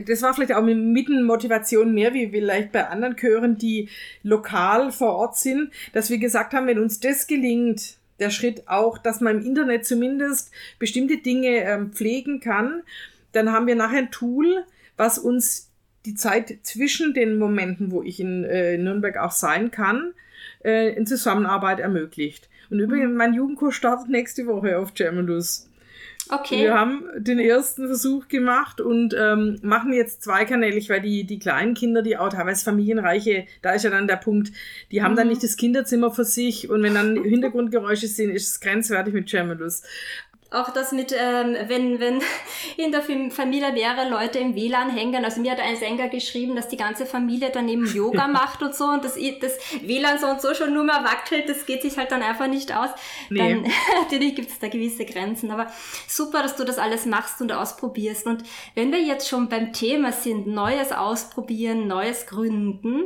das war vielleicht auch mit Motivation mehr, wie vielleicht bei anderen Chören, die lokal vor Ort sind, dass wir gesagt haben, wenn uns das gelingt, der Schritt auch, dass man im Internet zumindest bestimmte Dinge ähm, pflegen kann, dann haben wir nachher ein Tool, was uns die Zeit zwischen den Momenten, wo ich in äh, Nürnberg auch sein kann, äh, in Zusammenarbeit ermöglicht. Und übrigens, mhm. mein Jugendkurs startet nächste Woche auf Germanus. Okay. Wir haben den ersten Versuch gemacht und ähm, machen jetzt zweikanälig, weil die, die kleinen Kinder, die auch teilweise familienreiche, da ist ja dann der Punkt, die haben mhm. dann nicht das Kinderzimmer für sich und wenn dann Hintergrundgeräusche sind, ist es grenzwertig mit Germanus. Auch das mit, ähm, wenn, wenn in der Familie mehrere Leute im WLAN hängen. Also mir hat ein Sänger geschrieben, dass die ganze Familie daneben Yoga macht und so und das, das WLAN so und so schon nur mehr wackelt, das geht sich halt dann einfach nicht aus. Nee. Dann natürlich gibt es da gewisse Grenzen. Aber super, dass du das alles machst und ausprobierst. Und wenn wir jetzt schon beim Thema sind, Neues ausprobieren, Neues gründen,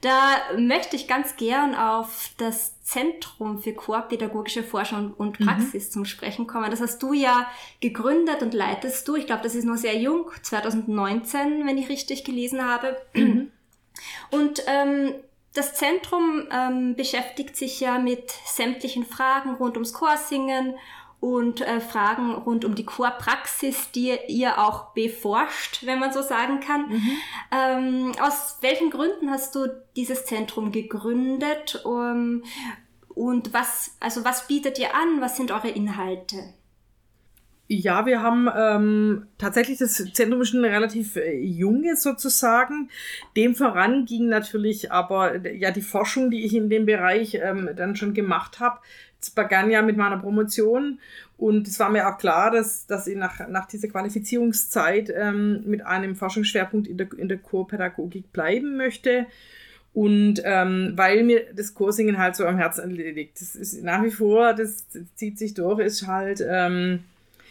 da möchte ich ganz gern auf das Zentrum für Chorpädagogische Forschung und mhm. Praxis mhm. zum Sprechen kommen. Das hast du ja gegründet und leitest du. Ich glaube, das ist noch sehr jung, 2019, wenn ich richtig gelesen habe. Mhm. Und ähm, das Zentrum ähm, beschäftigt sich ja mit sämtlichen Fragen rund ums Chorsingen und äh, Fragen rund um die Chorpraxis, die ihr auch beforscht, wenn man so sagen kann. Mhm. Ähm, aus welchen Gründen hast du dieses Zentrum gegründet? Um, und was, also was bietet ihr an? Was sind eure Inhalte? Ja, wir haben ähm, tatsächlich das Zentrum schon relativ äh, junges sozusagen. Dem voran ging natürlich aber ja die Forschung, die ich in dem Bereich ähm, dann schon gemacht habe. Es begann ja mit meiner Promotion und es war mir auch klar, dass, dass ich nach, nach dieser Qualifizierungszeit ähm, mit einem Forschungsschwerpunkt in der, in der Chorpädagogik bleiben möchte. Und ähm, weil mir das Chorsingen halt so am Herzen liegt. Das ist nach wie vor, das zieht sich durch, ist halt ähm,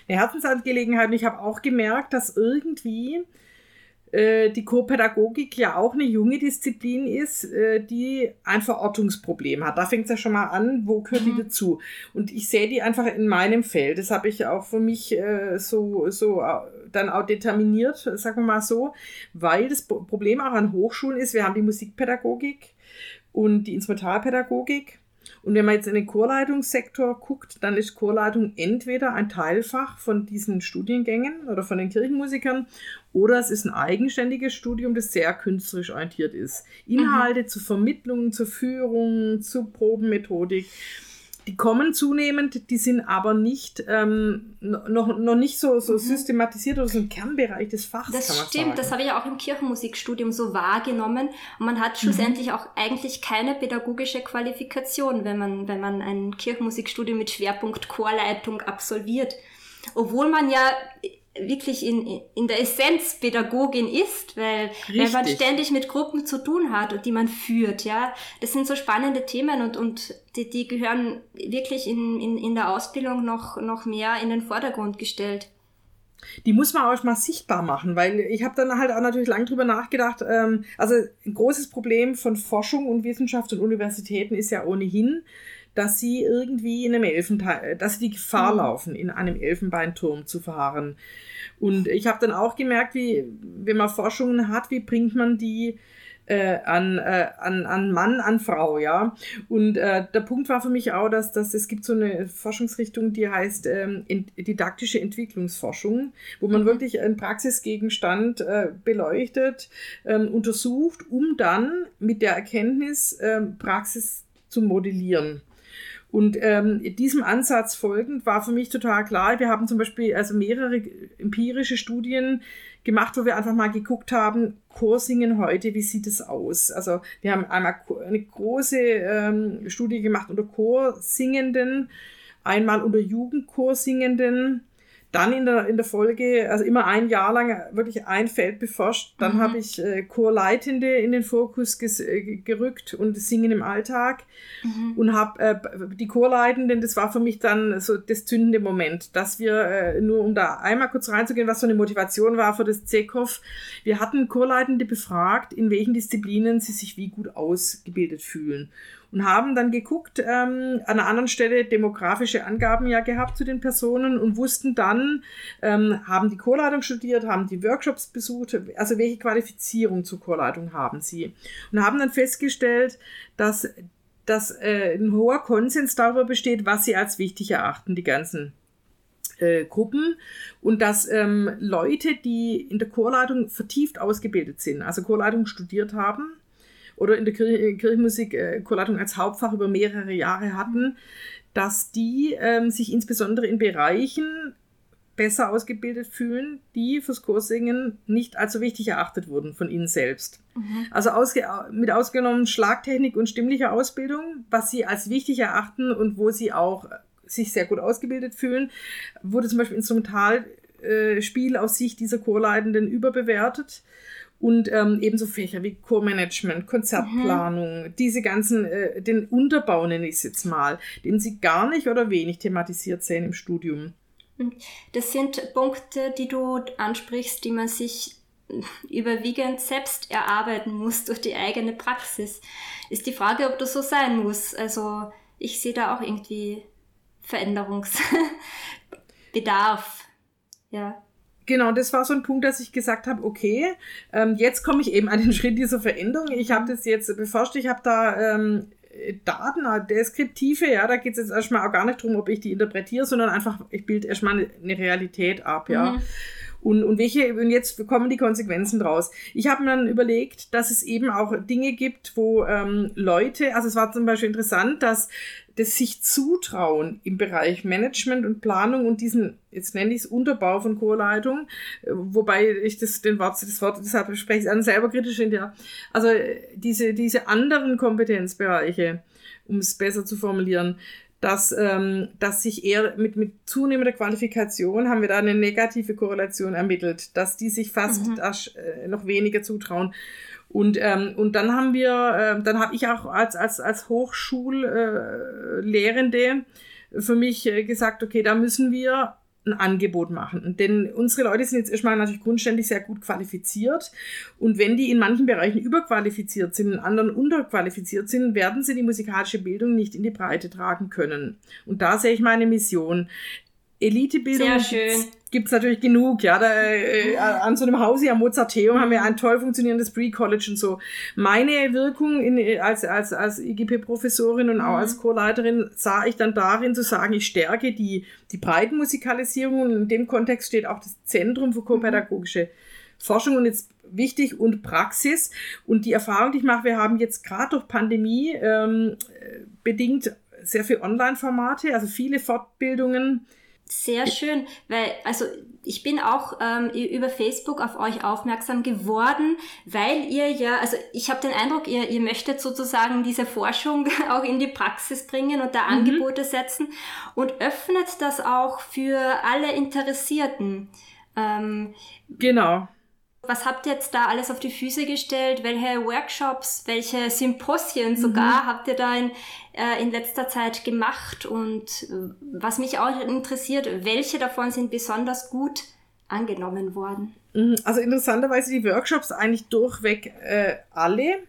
eine Herzensangelegenheit. Und ich habe auch gemerkt, dass irgendwie äh, die Co-Pädagogik ja auch eine junge Disziplin ist, äh, die ein Verortungsproblem hat. Da fängt es ja schon mal an, wo gehört mhm. die dazu? Und ich sehe die einfach in meinem Feld. Das habe ich auch für mich äh, so, so dann auch determiniert, sagen wir mal so, weil das Problem auch an Hochschulen ist, wir haben die Musikpädagogik und die Instrumentalpädagogik Und wenn man jetzt in den Chorleitungssektor guckt, dann ist Chorleitung entweder ein Teilfach von diesen Studiengängen oder von den Kirchenmusikern oder es ist ein eigenständiges Studium, das sehr künstlerisch orientiert ist. Inhalte mhm. zur Vermittlung, zur Führung, zur Probenmethodik die kommen zunehmend, die sind aber nicht ähm, noch, noch nicht so, so mhm. systematisiert oder so ein Kernbereich des Fachs. Das stimmt, sagen. das habe ich auch im Kirchenmusikstudium so wahrgenommen. Und man hat schlussendlich mhm. auch eigentlich keine pädagogische Qualifikation, wenn man, wenn man ein Kirchenmusikstudium mit Schwerpunkt Chorleitung absolviert. Obwohl man ja wirklich in, in der Essenz Pädagogin ist, weil, weil man ständig mit Gruppen zu tun hat und die man führt, ja. Das sind so spannende Themen und, und die, die gehören wirklich in, in, in der Ausbildung noch, noch mehr in den Vordergrund gestellt. Die muss man auch mal sichtbar machen, weil ich habe dann halt auch natürlich lange drüber nachgedacht. Ähm, also ein großes Problem von Forschung und Wissenschaft und Universitäten ist ja ohnehin, dass sie irgendwie in einem Elfenteil, dass sie die Gefahr mhm. laufen, in einem Elfenbeinturm zu verharren. Und ich habe dann auch gemerkt, wie, wenn man Forschungen hat, wie bringt man die äh, an, äh, an, an Mann, an Frau, ja. Und äh, der Punkt war für mich auch, dass, dass es gibt so eine Forschungsrichtung, die heißt ähm, didaktische Entwicklungsforschung, wo man mhm. wirklich einen Praxisgegenstand äh, beleuchtet, ähm, untersucht, um dann mit der Erkenntnis ähm, Praxis zu modellieren. Und ähm, diesem Ansatz folgend war für mich total klar, wir haben zum Beispiel also mehrere empirische Studien gemacht, wo wir einfach mal geguckt haben, Chorsingen heute, wie sieht es aus? Also wir haben einmal eine große ähm, Studie gemacht unter Chorsingenden, einmal unter Jugendchorsingenden dann in der, in der Folge, also immer ein Jahr lang wirklich ein Feld beforscht. Dann mhm. habe ich äh, Chorleitende in den Fokus äh, gerückt und Singen im Alltag. Mhm. Und habe äh, die Chorleitenden, das war für mich dann so das zündende Moment, dass wir, äh, nur um da einmal kurz reinzugehen, was so eine Motivation war für das CECOF, wir hatten Chorleitende befragt, in welchen Disziplinen sie sich wie gut ausgebildet fühlen und haben dann geguckt, ähm, an einer anderen Stelle demografische Angaben ja gehabt zu den Personen und wussten dann, ähm, haben die Chorleitung studiert, haben die Workshops besucht, also welche Qualifizierung zur Chorleitung haben sie. Und haben dann festgestellt, dass, dass äh, ein hoher Konsens darüber besteht, was sie als wichtig erachten, die ganzen äh, Gruppen und dass ähm, Leute, die in der Chorleitung vertieft ausgebildet sind, also Chorleitung studiert haben, oder in der Kirch Kirchenmusik äh, Chorleitung als Hauptfach über mehrere Jahre hatten, dass die ähm, sich insbesondere in Bereichen besser ausgebildet fühlen, die fürs Chorsingen nicht allzu wichtig erachtet wurden von ihnen selbst. Mhm. Also ausge mit ausgenommen Schlagtechnik und stimmlicher Ausbildung, was sie als wichtig erachten und wo sie auch sich sehr gut ausgebildet fühlen, wurde zum Beispiel Instrumentalspiel äh, aus Sicht dieser Chorleitenden überbewertet und ähm, ebenso Fächer wie Co-Management, Konzertplanung, mhm. diese ganzen, äh, den Unterbau nenne ich es jetzt mal, den sie gar nicht oder wenig thematisiert sehen im Studium. Das sind Punkte, die du ansprichst, die man sich überwiegend selbst erarbeiten muss durch die eigene Praxis. Ist die Frage, ob das so sein muss. Also ich sehe da auch irgendwie Veränderungsbedarf. ja. Genau, das war so ein Punkt, dass ich gesagt habe, okay, ähm, jetzt komme ich eben an den Schritt dieser Veränderung. Ich habe das jetzt beforscht, ich habe da ähm, Daten, äh, deskriptive, ja, da geht es jetzt erstmal auch gar nicht darum, ob ich die interpretiere, sondern einfach, ich bilde erstmal eine, eine Realität ab, ja. Mhm. Und, und welche, und jetzt kommen die Konsequenzen draus. Ich habe mir dann überlegt, dass es eben auch Dinge gibt, wo ähm, Leute, also es war zum Beispiel interessant, dass das sich zutrauen im Bereich Management und Planung und diesen, jetzt nenne ich es Unterbau von Chorleitung, äh, wobei ich das, den Wort, das Wort, deshalb spreche ich es an, selber kritisch ja. Also äh, diese, diese anderen Kompetenzbereiche, um es besser zu formulieren, dass, ähm, dass sich eher mit, mit zunehmender Qualifikation haben wir da eine negative Korrelation ermittelt, dass die sich fast mhm. das, äh, noch weniger zutrauen. Und, ähm, und dann haben wir, äh, dann habe ich auch als, als, als Hochschullehrende äh, für mich äh, gesagt, okay, da müssen wir ein Angebot machen. Denn unsere Leute sind jetzt erstmal natürlich grundständig sehr gut qualifiziert. Und wenn die in manchen Bereichen überqualifiziert sind, in anderen unterqualifiziert sind, werden sie die musikalische Bildung nicht in die Breite tragen können. Und da sehe ich meine Mission Elitebildung Sehr schön. gibt es natürlich genug. Ja, da, äh, an so einem Haus hier am Mozarteum haben wir ein toll funktionierendes Pre-College und so. Meine Wirkung in, als, als, als IGP-Professorin und auch Mhm. als Chorleiterin sah ich dann darin zu sagen, ich stärke die, die Breitenmusikalisierung und in dem Kontext steht auch das Zentrum für chorpädagogische Forschung und jetzt wichtig und Praxis. Und die Erfahrung, die ich mache, wir haben jetzt gerade durch Pandemie ähm, äh, bedingt sehr viel Online-Formate, also viele Fortbildungen. Sehr schön, weil also ich bin auch ähm, über Facebook auf euch aufmerksam geworden, weil ihr ja, also ich habe den Eindruck, ihr, ihr möchtet sozusagen diese Forschung auch in die Praxis bringen und da Mhm. Angebote setzen und öffnet das auch für alle Interessierten. Ähm, Genau. Was habt ihr jetzt da alles auf die Füße gestellt? Welche Workshops, welche Symposien Mhm. sogar habt ihr da in, äh, in letzter Zeit gemacht? Und äh, was mich auch interessiert, welche davon sind besonders gut angenommen worden? Mhm, Also interessanterweise die Workshops eigentlich durchweg äh, alle.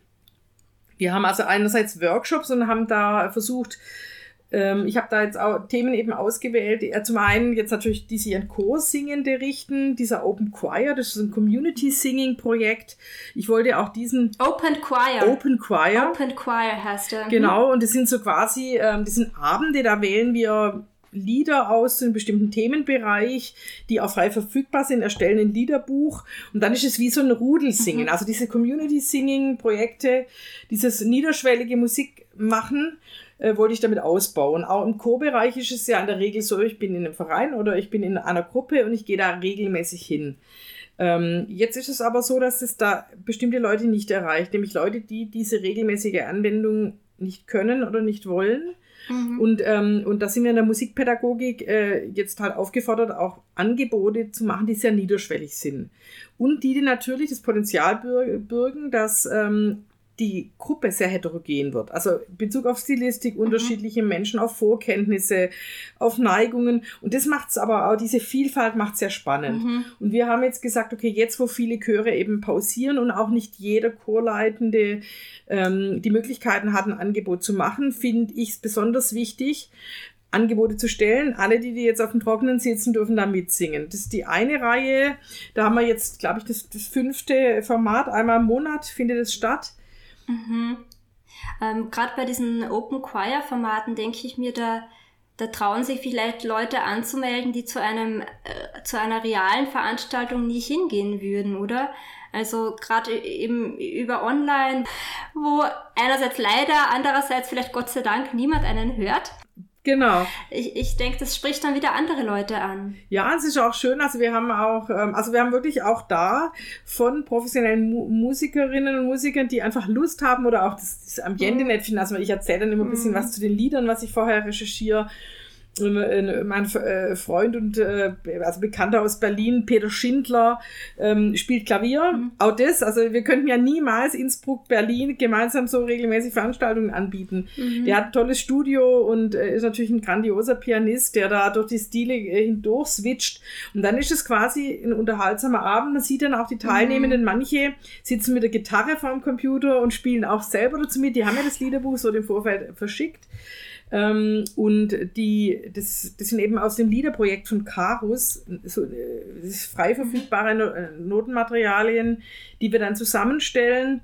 Wir haben also einerseits Workshops und haben da versucht, ähm, ich habe da jetzt auch Themen eben ausgewählt. die, äh, Zum einen jetzt natürlich die sich an Chorsingende richten, dieser Open Choir, das ist ein Community Singing Projekt. Ich wollte auch diesen Open Choir. Open Choir. Open Choir heißt er. Genau, und das sind so quasi, ähm, das sind Abende, da wählen wir Lieder aus zu einem bestimmten Themenbereich, die auch frei verfügbar sind, erstellen ein Liederbuch und dann ist es wie so ein Rudelsingen. Mhm. Also diese Community-Singing-Projekte, dieses niederschwellige Musik machen, äh, wollte ich damit ausbauen. Auch im Chorbereich ist es ja in der Regel so, ich bin in einem Verein oder ich bin in einer Gruppe und ich gehe da regelmäßig hin. Ähm, jetzt ist es aber so, dass es da bestimmte Leute nicht erreicht, nämlich Leute, die diese regelmäßige Anwendung nicht können oder nicht wollen. Mhm. Und, ähm, und da sind wir in der Musikpädagogik äh, jetzt halt aufgefordert, auch Angebote zu machen, die sehr niederschwellig sind. Und die, die natürlich das Potenzial bür- bürgen, dass ähm, die Gruppe sehr heterogen wird. Also in Bezug auf Stilistik, unterschiedliche Menschen, auf Vorkenntnisse, auf Neigungen. Und das macht es aber auch, diese Vielfalt macht sehr spannend. Mhm. Und wir haben jetzt gesagt, okay, jetzt wo viele Chöre eben pausieren und auch nicht jeder Chorleitende ähm, die Möglichkeiten hat, ein Angebot zu machen, finde ich es besonders wichtig, Angebote zu stellen. Alle, die, die jetzt auf dem Trockenen sitzen, dürfen da mitsingen. Das ist die eine Reihe. Da haben wir jetzt, glaube ich, das, das fünfte Format. Einmal im Monat findet es statt. Mhm. Ähm, Gerade bei diesen Open Choir Formaten denke ich mir, da, da trauen sich vielleicht Leute anzumelden, die zu einem äh, zu einer realen Veranstaltung nie hingehen würden, oder? Also gerade eben über Online, wo einerseits leider, andererseits vielleicht Gott sei Dank niemand einen hört. Genau. Ich, ich denke, das spricht dann wieder andere Leute an. Ja, es ist auch schön. Also wir haben auch, ähm, also wir haben wirklich auch da von professionellen Mu Musikerinnen und Musikern, die einfach Lust haben oder auch das, das Ambiente Mhm. nett finden. Also ich erzähle dann immer ein bisschen Mhm. was zu den Liedern, was ich vorher recherchiere. Mein äh, Freund und äh, also Bekannter aus Berlin, Peter Schindler, ähm, spielt Klavier. Mhm. Auch das, also wir könnten ja niemals Innsbruck, Berlin gemeinsam so regelmäßig Veranstaltungen anbieten. Mhm. Der hat ein tolles Studio und äh, ist natürlich ein grandioser Pianist, der da durch die Stile hindurch switcht. Und dann ist es quasi ein unterhaltsamer Abend. Man sieht dann auch die Teilnehmenden, manche sitzen mit der Gitarre vorm Computer und spielen auch selber dazu mit. Die haben ja das Liederbuch so im Vorfeld verschickt. Ähm, und die, das, das sind eben aus dem Liederprojekt von Karus, so, äh, das ist frei verfügbare äh, Notenmaterialien, die wir dann zusammenstellen.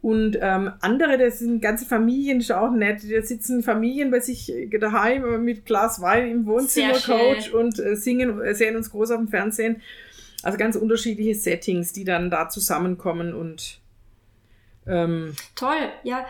Und ähm, andere, das sind ganze Familien, ist auch nett. Da sitzen Familien bei sich äh, daheim mit Glas Wein im Wohnzimmer, Sehr schön. Couch und äh, singen, sehen uns groß auf dem Fernsehen. Also ganz unterschiedliche Settings, die dann da zusammenkommen und ähm, Toll, ja.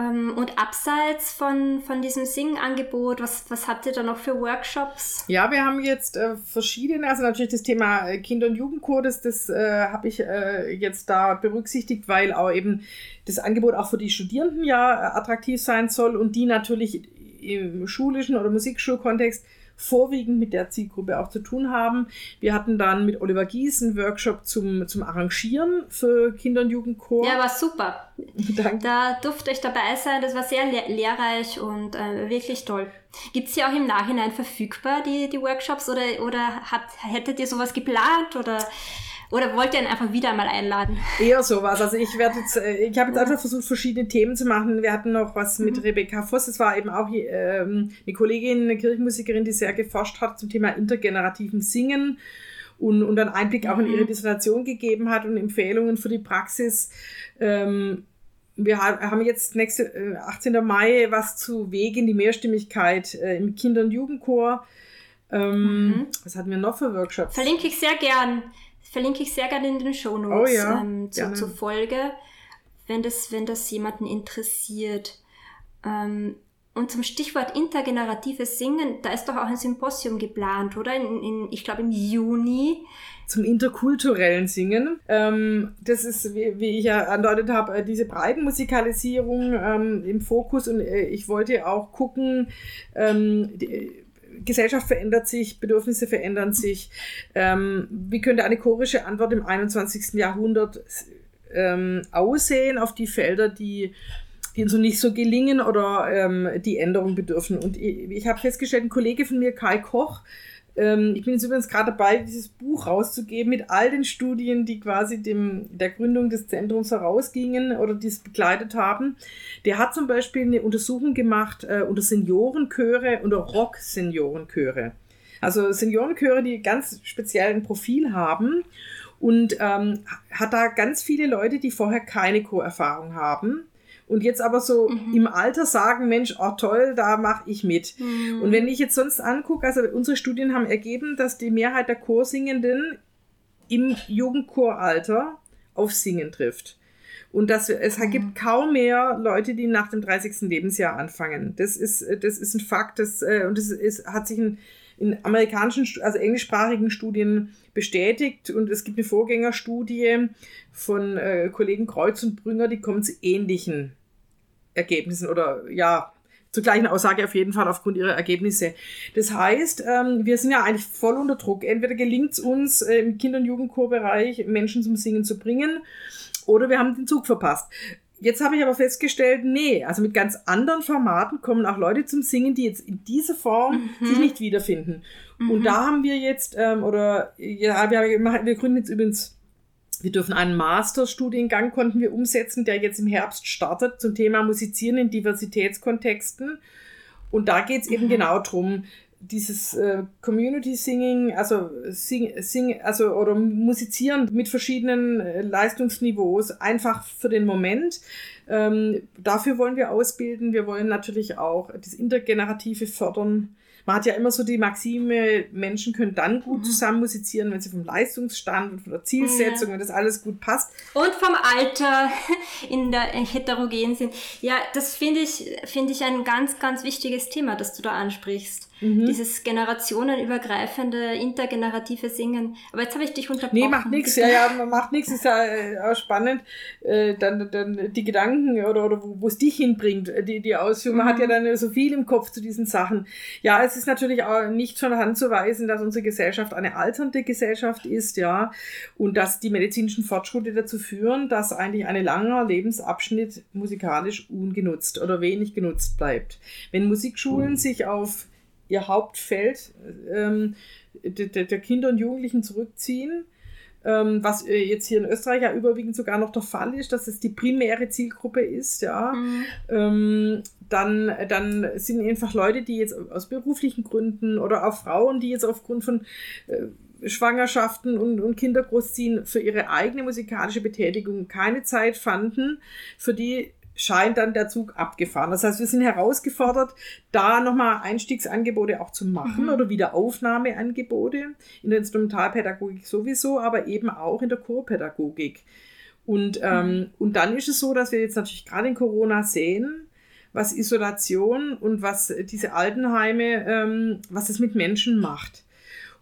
Ähm, und abseits von, von diesem Singangebot, was, was habt ihr da noch für Workshops? Ja, wir haben jetzt äh, verschiedene, also natürlich das Thema äh, Kinder- und Jugendchor, das, das äh, habe ich äh, jetzt da berücksichtigt, weil auch eben das Angebot auch für die Studierenden ja äh, attraktiv sein soll und die natürlich im schulischen oder Musikschulkontext vorwiegend mit der Zielgruppe auch zu tun haben. Wir hatten dann mit Oliver Gies einen Workshop zum, zum Arrangieren für Kinder- und Jugendchor. Ja, war super. Danke. Da durfte ich dabei sein. Das war sehr lehr lehrreich und äh, wirklich toll. Gibt es die auch im Nachhinein verfügbar, die, die Workshops? Oder, oder habt, hättet ihr sowas geplant? Oder Oder wollt ihr ihn einfach wieder mal einladen? Eher sowas. Also ich werde jetzt, äh, ich habe jetzt einfach versucht, verschiedene Themen zu machen. Wir hatten noch was mit mhm. Rebecca Voss. Das war eben auch ähm, eine Kollegin, eine Kirchenmusikerin, die sehr geforscht hat zum Thema intergenerativen Singen und, und einen Einblick auch in ihre mhm. Dissertation gegeben hat und Empfehlungen für die Praxis. Ähm, wir haben jetzt nächste äh, 18. Mai was zu Weg in die Mehrstimmigkeit äh, im Kinder- und Jugendchor. Ähm, mhm. Was hatten wir noch für Workshops? Verlinke ich sehr gern. Verlinke ich sehr gerne in den Show Notes oh ja, ähm, zu, zur Folge, wenn das, wenn das jemanden interessiert. Ähm, und zum Stichwort intergeneratives Singen, da ist doch auch ein Symposium geplant, oder? In, in, ich glaube im Juni. Zum interkulturellen Singen. Ähm, das ist, wie, wie, ich ja andeutet habe, äh, diese Breitenmusikalisierung ähm, im Fokus. Und äh, ich wollte auch gucken, ähm, die, Gesellschaft verändert sich, Bedürfnisse verändern sich. Ähm, wie könnte eine chorische Antwort im 21. Jahrhundert ähm, aussehen auf die Felder, die, die so nicht so gelingen oder ähm, die Änderung bedürfen? Und ich, ich habe festgestellt, ein Kollege von mir, Kai Koch, ähm, ich bin jetzt übrigens gerade dabei, dieses Buch rauszugeben mit all den Studien, die quasi dem, der Gründung des Zentrums herausgingen oder die es begleitet haben. Der hat zum Beispiel eine Untersuchung gemacht äh, unter Seniorenchöre, unter Rock-Seniorenchöre. Also Seniorenchöre, die ganz speziell ein Profil haben und ähm, hat da ganz viele Leute, die vorher keine Chorerfahrung haben und jetzt aber so mhm. im Alter sagen, Mensch, oh toll, da mache ich mit. Mhm. Und wenn ich jetzt sonst angucke, also unsere Studien haben ergeben, dass die Mehrheit der Chorsingenden im Jugendchoralter auf Singen trifft. Und dass es mhm. gibt kaum mehr Leute, die nach dem 30. Lebensjahr anfangen. Das ist, das ist ein Fakt, das, äh, und das ist, hat sich in, in amerikanischen, also englischsprachigen Studien bestätigt. Und es gibt eine Vorgängerstudie von äh, Kollegen Kreuz und Brünger, die kommen zu ähnlichen Ergebnissen oder ja, zur gleichen Aussage auf jeden Fall aufgrund ihrer Ergebnisse. Das heißt, ähm, wir sind ja eigentlich voll unter Druck. Entweder gelingt es uns äh, im Kinder- und Jugendchorbereich Menschen zum Singen zu bringen oder wir haben den Zug verpasst. Jetzt habe ich aber festgestellt, nee, also mit ganz anderen Formaten kommen auch Leute zum Singen, die jetzt in dieser Form mhm. sich nicht wiederfinden. Mhm. Und da haben wir jetzt, ähm, oder ja, wir, wir gründen jetzt übrigens wir dürfen einen Masterstudiengang konnten wir umsetzen, der jetzt im Herbst startet zum Thema Musizieren in Diversitätskontexten. Und da geht es eben mhm. genau drum, dieses äh, Community Singing, also sing, sing, also oder musizieren mit verschiedenen äh, Leistungsniveaus, einfach für den Moment. Ähm, dafür wollen wir ausbilden. Wir wollen natürlich auch das Intergenerative fördern man hat ja immer so die Maxime, Menschen können dann gut mhm. zusammen musizieren, wenn sie vom Leistungsstand und von der Zielsetzung ja. und das alles gut passt. Und vom Alter in der heterogen sind. Ja, das finde ich, finde ich ein ganz, ganz wichtiges Thema, das du da ansprichst. Mhm. Dieses generationenübergreifende, intergenerative Singen. Aber jetzt habe ich dich unterbrochen. Nee, macht nichts. Ja, ja, man macht nichts. Ist ja äh, auch spannend. Äh, dann, dann die Gedanken oder, oder wo es dich hinbringt, äh, die, die Ausführung. Man hat ja mhm. dann so viel im Kopf zu diesen Sachen. Ja, es ist natürlich auch nicht von Hand zu weisen, dass unsere Gesellschaft eine alternde Gesellschaft ist, ja. Und dass die medizinischen Fortschritte dazu führen, dass eigentlich ein langer Lebensabschnitt musikalisch ungenutzt oder wenig genutzt bleibt. Wenn Musikschulen mhm. sich auf ihr Hauptfeld ähm, der, der Kinder und Jugendlichen zurückziehen. Ähm, was äh, jetzt hier in Österreich ja überwiegend sogar noch der Fall ist, dass es die primäre Zielgruppe ist, ja. Mhm. Ähm, dann, dann sind einfach Leute, die jetzt aus beruflichen Gründen oder auch Frauen, die jetzt aufgrund von äh, Schwangerschaften und, und Kinder großziehen, für ihre eigene musikalische Betätigung keine Zeit fanden, für die scheint dann der Zug abgefahren. Das heißt, wir sind herausgefordert, da nochmal Einstiegsangebote auch zu machen mhm. oder Wiederaufnahmeangebote in der Instrumentalpädagogik sowieso, aber eben auch in der Chorpädagogik. Und, ähm, mhm. und dann ist es so, dass wir jetzt natürlich gerade in Corona sehen, was Isolation und was diese Altenheime, ähm, was es mit Menschen macht.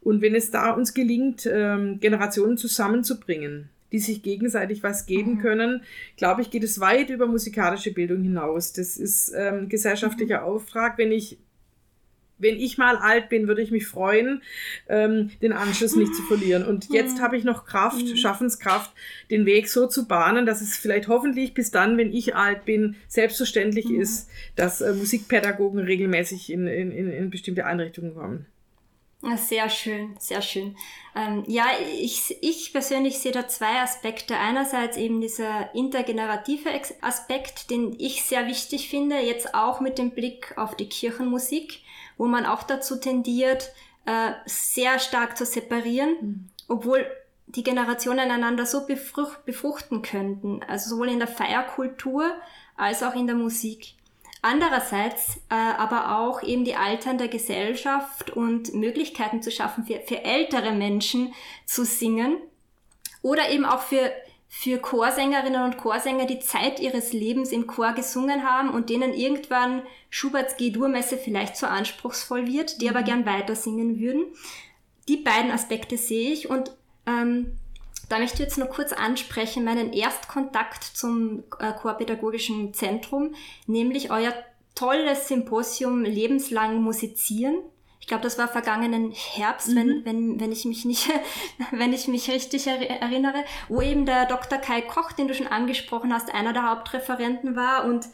Und wenn es da uns gelingt, ähm, Generationen zusammenzubringen, die sich gegenseitig was geben mhm. können, glaube ich, geht es weit über musikalische Bildung hinaus. Das ist ähm, gesellschaftlicher mhm. Auftrag. Wenn ich wenn ich mal alt bin, würde ich mich freuen, ähm, den Anschluss nicht zu verlieren. Und jetzt habe ich noch Kraft, mhm. Schaffenskraft, den Weg so zu bahnen, dass es vielleicht hoffentlich bis dann, wenn ich alt bin, selbstverständlich ist, dass äh, Musikpädagogen regelmäßig in, in, in bestimmte Einrichtungen kommen. Sehr schön, sehr schön. Ähm, ja, ich, ich persönlich sehe da zwei Aspekte. Einerseits eben dieser intergenerative Aspekt, den ich sehr wichtig finde, jetzt auch mit dem Blick auf die Kirchenmusik, wo man auch dazu tendiert, äh, sehr stark zu separieren, mhm. obwohl die Generationen einander so befrucht, befruchten könnten, also sowohl in der Feierkultur als auch in der Musik. Andererseits äh, aber auch eben die alternde Gesellschaft und Möglichkeiten zu schaffen, für, für ältere Menschen zu singen oder eben auch für, für Chorsängerinnen und Chorsänger, die Zeit ihres Lebens im Chor gesungen haben und denen irgendwann Schuberts G-Dur-Messe vielleicht zu anspruchsvoll wird, die mhm. aber gern weiter singen würden. Die beiden Aspekte sehe ich und ähm, da möchte ich jetzt nur kurz ansprechen, meinen Erstkontakt zum äh, Chorpädagogischen Zentrum, nämlich euer tolles Symposium Lebenslang Musizieren. Ich glaube, das war vergangenen Herbst, mhm. wenn, wenn, wenn ich mich nicht, wenn ich mich richtig erinnere, wo eben der Dr. Kai Koch, den du schon angesprochen hast, einer der Hauptreferenten war und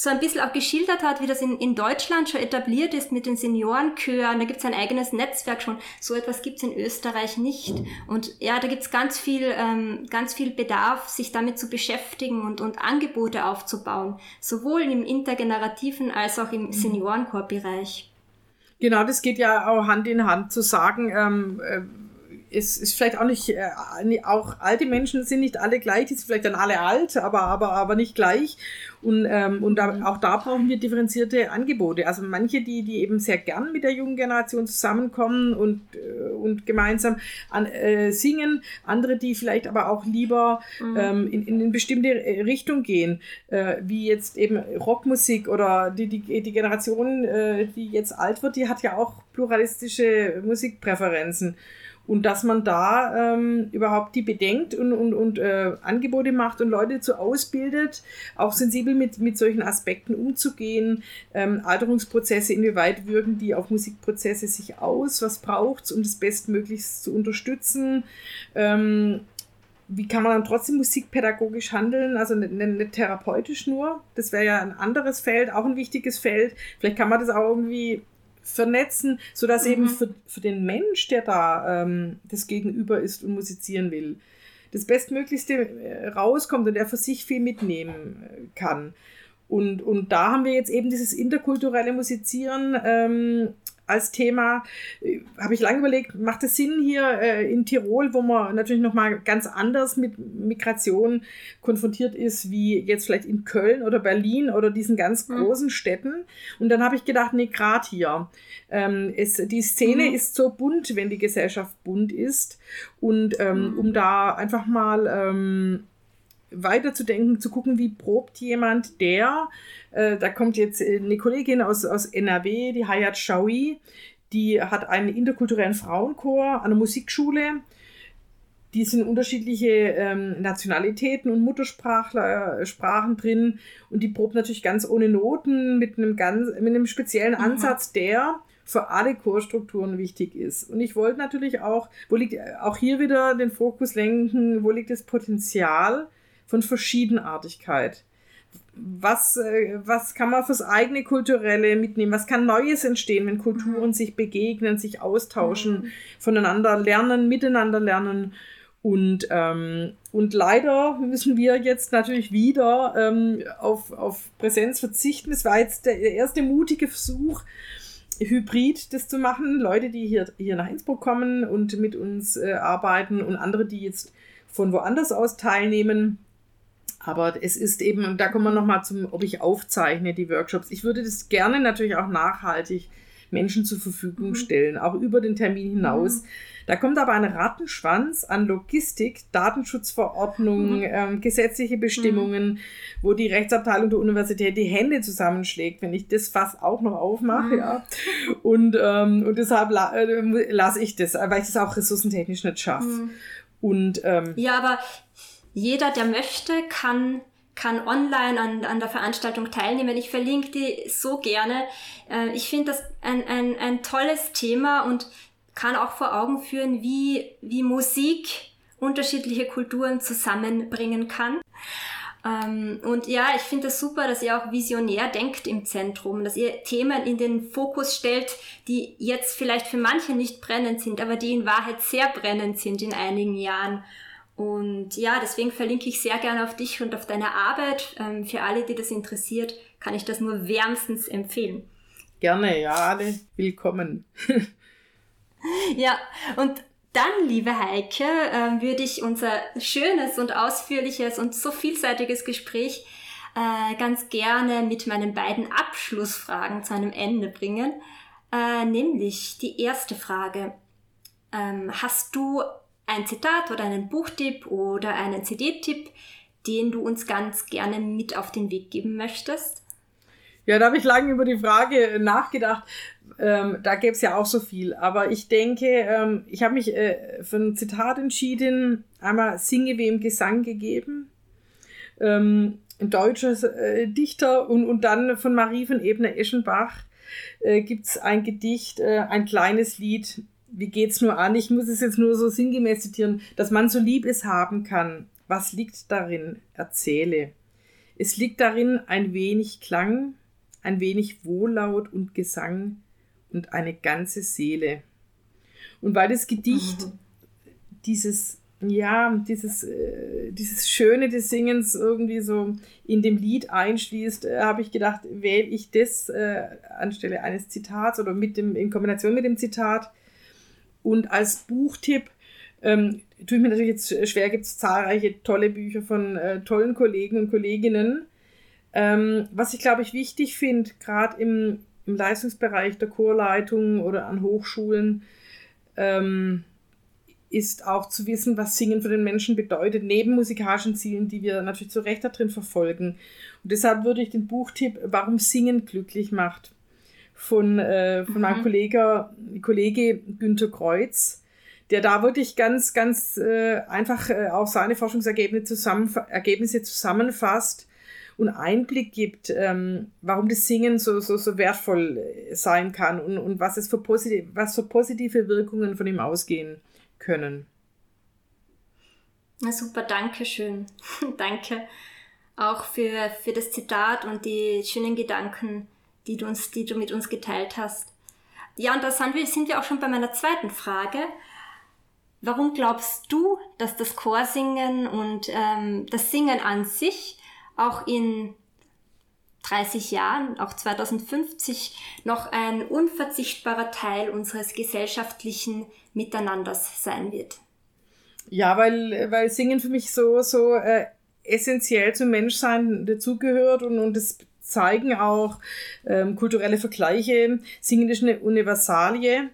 so ein bisschen auch geschildert hat, wie das in, in Deutschland schon etabliert ist mit den Seniorenchören. Da gibt es ein eigenes Netzwerk schon. So etwas gibt es in Österreich nicht. Und ja, da gibt es ganz viel, ähm, ganz viel Bedarf, sich damit zu beschäftigen und, und Angebote aufzubauen. Sowohl im intergenerativen als auch im mhm. Seniorenchorbereich. Genau, das geht ja auch Hand in Hand zu sagen, ähm, äh, es ist vielleicht auch nicht, äh, auch alte Menschen sind nicht alle gleich, die sind vielleicht dann alle alt, aber, aber, aber nicht gleich. Und, ähm, und da, auch da brauchen wir differenzierte Angebote. Also manche, die, die eben sehr gern mit der jungen Generation zusammenkommen und, äh, und gemeinsam an, äh, singen, andere, die vielleicht aber auch lieber mhm. ähm, in, in eine bestimmte Richtung gehen, äh, wie jetzt eben Rockmusik oder die, die, die Generation, äh, die jetzt alt wird, die hat ja auch pluralistische Musikpräferenzen und dass man da ähm, überhaupt die bedenkt und, und, und äh, Angebote macht und Leute dazu ausbildet, auch sensibel mit, mit solchen Aspekten umzugehen. Ähm, Alterungsprozesse, inwieweit wirken die auf Musikprozesse sich aus? Was braucht es, um das bestmöglichst zu unterstützen? Ähm, wie kann man dann trotzdem musikpädagogisch handeln, also nicht, nicht therapeutisch nur? Das wäre ja ein anderes Feld, auch ein wichtiges Feld. Vielleicht kann man das auch irgendwie vernetzen, sodass mhm. eben für, für den Mensch, der da ähm, das Gegenüber ist und musizieren will, das Bestmöglichste äh, rauskommt und er für sich viel mitnehmen äh, kann. Und, und da haben wir jetzt eben dieses interkulturelle Musizieren ähm, als Thema. Äh, habe ich lange überlegt, macht es Sinn hier äh, in Tirol, wo man natürlich nochmal ganz anders mit Migration konfrontiert ist, wie jetzt vielleicht in Köln oder Berlin oder diesen ganz mhm. großen mhm. Städten. Und dann habe ich gedacht, nee, gerade hier. Ähm, es, die Szene mhm. ist so bunt, wenn die Gesellschaft bunt ist. Und ähm, mhm. um da einfach mal ähm, weiterzudenken, zu gucken, wie probt jemand, der, äh, da kommt jetzt eine Kollegin aus, aus NRW, die Hayat Shawi, die hat einen interkulturellen Frauenchor an der Musikschule. Die sind unterschiedliche ähm, Nationalitäten und Muttersprachler, äh, drin und die probt natürlich ganz ohne Noten mit einem ganz, mit einem speziellen mhm. Ansatz, der für alle Chorstrukturen wichtig ist. Und ich wollte natürlich auch, wo liegt auch hier wieder den Fokus lenken, wo liegt das Potenzial von Verschiedenartigkeit. Was, äh, was kann man fürs eigene Kulturelle mitnehmen? Was kann Neues entstehen, wenn Kulturen mhm. sich begegnen, sich austauschen, mhm. voneinander lernen, miteinander lernen? Und, ähm, und leider müssen wir jetzt natürlich wieder ähm, auf, auf Präsenz verzichten. Es war jetzt der erste mutige Versuch, hybrid das zu machen. Leute, die hier, hier nach Innsbruck kommen und mit uns äh, arbeiten und andere, die jetzt von woanders aus teilnehmen. Aber es ist eben, und da kommen wir nochmal zum, ob ich aufzeichne, die Workshops. Ich würde das gerne natürlich auch nachhaltig Menschen zur Verfügung mhm. stellen, auch über den Termin hinaus. Mhm. Da kommt aber ein Rattenschwanz an Logistik, Datenschutzverordnungen, mhm. ähm, gesetzliche Bestimmungen, mhm. wo die Rechtsabteilung der Universität die Hände zusammenschlägt, wenn ich das Fass auch noch aufmache. Mhm. Ja. Und, ähm, und deshalb la äh, lasse ich das, weil ich das auch ressourcentechnisch nicht schaffe. Mhm. Und, ähm, ja, aber jeder, der möchte, kann kann online an, an der Veranstaltung teilnehmen. Ich verlinke die so gerne. Äh, ich finde das ein, ein, ein tolles Thema und kann auch vor Augen führen, wie, wie Musik unterschiedliche Kulturen zusammenbringen kann. Ähm, und ja, ich finde es das super, dass ihr auch visionär denkt im Zentrum, dass ihr Themen in den Fokus stellt, die jetzt vielleicht für manche nicht brennend sind, aber die in Wahrheit sehr brennend sind in einigen Jahren. Und ja, deswegen verlinke ich sehr gerne auf dich und auf deine Arbeit. Ähm, für alle, die das interessiert, kann ich das nur wärmstens empfehlen. Gerne, ja, alle willkommen. ja, und dann, liebe Heike, äh, würde ich unser schönes und ausführliches und so vielseitiges Gespräch äh, ganz gerne mit meinen beiden Abschlussfragen zu einem Ende bringen. Äh, nämlich die erste Frage. Ähm, hast du ein Zitat oder einen Buchtipp oder einen CD-Tipp, den du uns ganz gerne mit auf den Weg geben möchtest? Ja, da habe ich lange über die Frage nachgedacht. Ähm, da gäbe es ja auch so viel. Aber ich denke, ähm, ich habe mich äh, für ein Zitat entschieden. Einmal Singe wem Gesang gegeben. Ähm, ein deutscher äh, Dichter und, und dann von Marie von Ebner-Eschenbach äh, gibt es ein Gedicht, äh, ein kleines Lied. Wie geht's nur an? Ich muss es jetzt nur so sinngemäß zitieren, dass man so lieb es haben kann. Was liegt darin? Erzähle. Es liegt darin ein wenig Klang, ein wenig Wohllaut und Gesang und eine ganze Seele. Und weil das Gedicht mhm. dieses, ja, dieses, äh, dieses Schöne des Singens irgendwie so in dem Lied einschließt, äh, habe ich gedacht, wähle ich das äh, anstelle eines Zitats oder mit dem, in Kombination mit dem Zitat. Und als Buchtipp ähm, tue ich mir natürlich jetzt schwer, gibt es zahlreiche tolle Bücher von äh, tollen Kollegen und Kolleginnen. Ähm, was ich, glaube ich, wichtig finde, gerade im, im Leistungsbereich der Chorleitung oder an Hochschulen, ähm, ist auch zu wissen, was Singen für den Menschen bedeutet, neben musikalischen Zielen, die wir natürlich zu Recht da drin verfolgen. Und deshalb würde ich den Buchtipp Warum Singen glücklich macht von, äh, von mhm. meinem Kollege, Kollege Günter Kreuz, der da wirklich ganz, ganz äh, einfach äh, auch seine Forschungsergebnisse zusammen, Ergebnisse zusammenfasst und Einblick gibt, ähm, warum das Singen so, so, so wertvoll äh, sein kann und, und was es für positive, was für positive Wirkungen von ihm ausgehen können. Na super, danke schön. danke auch für, für das Zitat und die schönen Gedanken, die du, uns, die du mit uns geteilt hast. Ja, und da sind wir, sind wir auch schon bei meiner zweiten Frage. Warum glaubst du, dass das Chorsingen und ähm, das Singen an sich auch in 30 Jahren, auch 2050, noch ein unverzichtbarer Teil unseres gesellschaftlichen Miteinanders sein wird. Ja, weil, weil Singen für mich so, so äh, essentiell zum Menschsein dazugehört und, und das zeigen auch ähm, kulturelle Vergleiche. Singen ist eine Universalie,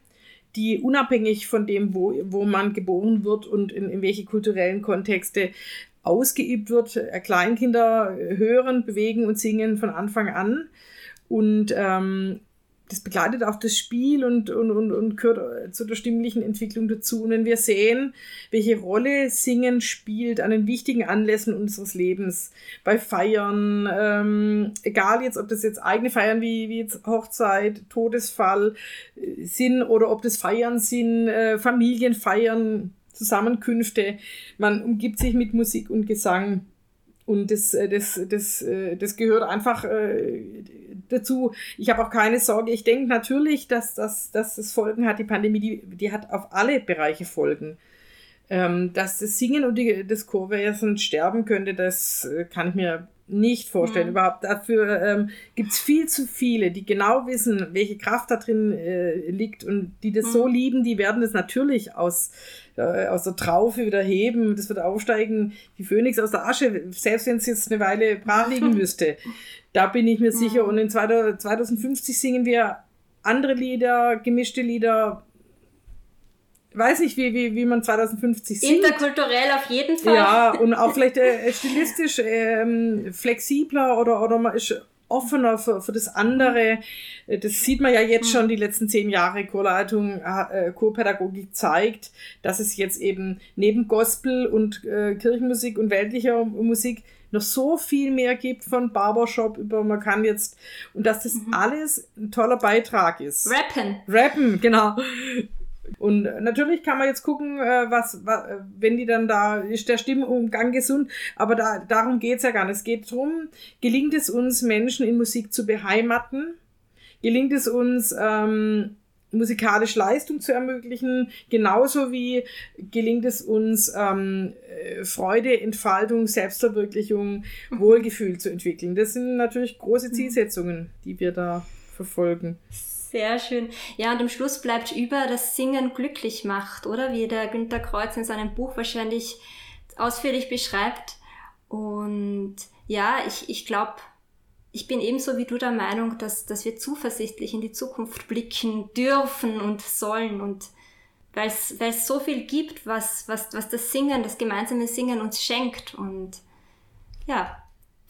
die unabhängig von dem, wo, wo man geboren wird und in, in welche kulturellen Kontexte ausgeübt wird. Äh, Kleinkinder hören, bewegen und singen von Anfang an. Und ähm, das begleitet auch das Spiel und, und, und, und gehört zu der stimmlichen Entwicklung dazu. Und wenn wir sehen, welche Rolle Singen spielt an den wichtigen Anlässen unseres Lebens, bei Feiern, ähm, egal jetzt, ob das jetzt eigene Feiern wie, wie jetzt Hochzeit, Todesfall äh, sind oder ob das Feiern sind, äh, Familienfeiern, Zusammenkünfte. Man umgibt sich mit Musik und Gesang. Und das, äh, das, das, äh, das gehört einfach äh, dazu. Ich habe auch keine Sorge. Ich denke natürlich, dass, dass, dass es Folgen hat. Die Pandemie, die, die hat auf alle Bereiche Folgen. Ähm, dass das Singen und die, das Chorwesen sterben könnte, das kann ich mir nicht vorstellen. Mhm. Überhaupt dafür ähm, gibt es viel zu viele, die genau wissen, welche Kraft da drin äh, liegt und die das mhm. so lieben, die werden das natürlich aus, äh, aus der Traufe wieder heben. Das wird aufsteigen wie Phönix aus der Asche, selbst wenn es jetzt eine Weile brach liegen müsste. Da bin ich mir mhm. sicher. Und in 2050 singen wir andere Lieder, gemischte Lieder, weiß nicht, wie, wie, wie man 2050 sieht. Interkulturell auf jeden Fall. Ja, und auch vielleicht äh, stilistisch ähm, flexibler oder, oder man ist offener für, für das andere. Äh, das sieht man ja jetzt schon, die letzten zehn Jahre Chorleitung, äh, Chorpädagogik zeigt, dass es jetzt eben neben Gospel und äh, Kirchenmusik und weltlicher Musik noch so viel mehr gibt von Barbershop über man kann jetzt und dass das mhm. alles ein toller Beitrag ist. Rappen. Rappen, genau. Und natürlich kann man jetzt gucken, äh, was, was wenn die dann da, ist der Stimmumgang gesund, aber da, darum geht's ja gar nicht. Es geht darum, gelingt es uns, Menschen in Musik zu beheimaten? Gelingt es uns, ähm, musikalisch Leistung zu ermöglichen, genauso wie gelingt es uns, ähm, äh, Freude, Entfaltung, Selbstverwirklichung, mhm. Wohlgefühl zu entwickeln. Das sind natürlich große mhm. Zielsetzungen, die wir da verfolgen. Sehr schön. Ja, und am Schluss bleibt über, dass Singen glücklich macht, oder? Wie der Günter Kreuz in seinem Buch wahrscheinlich ausführlich beschreibt. Und ja, ich, ich glaube, ich bin ebenso wie du der Meinung, dass, dass wir zuversichtlich in die Zukunft blicken dürfen und sollen und weil es so viel gibt, was, was, was das Singen, das gemeinsame Singen uns schenkt. Und ja,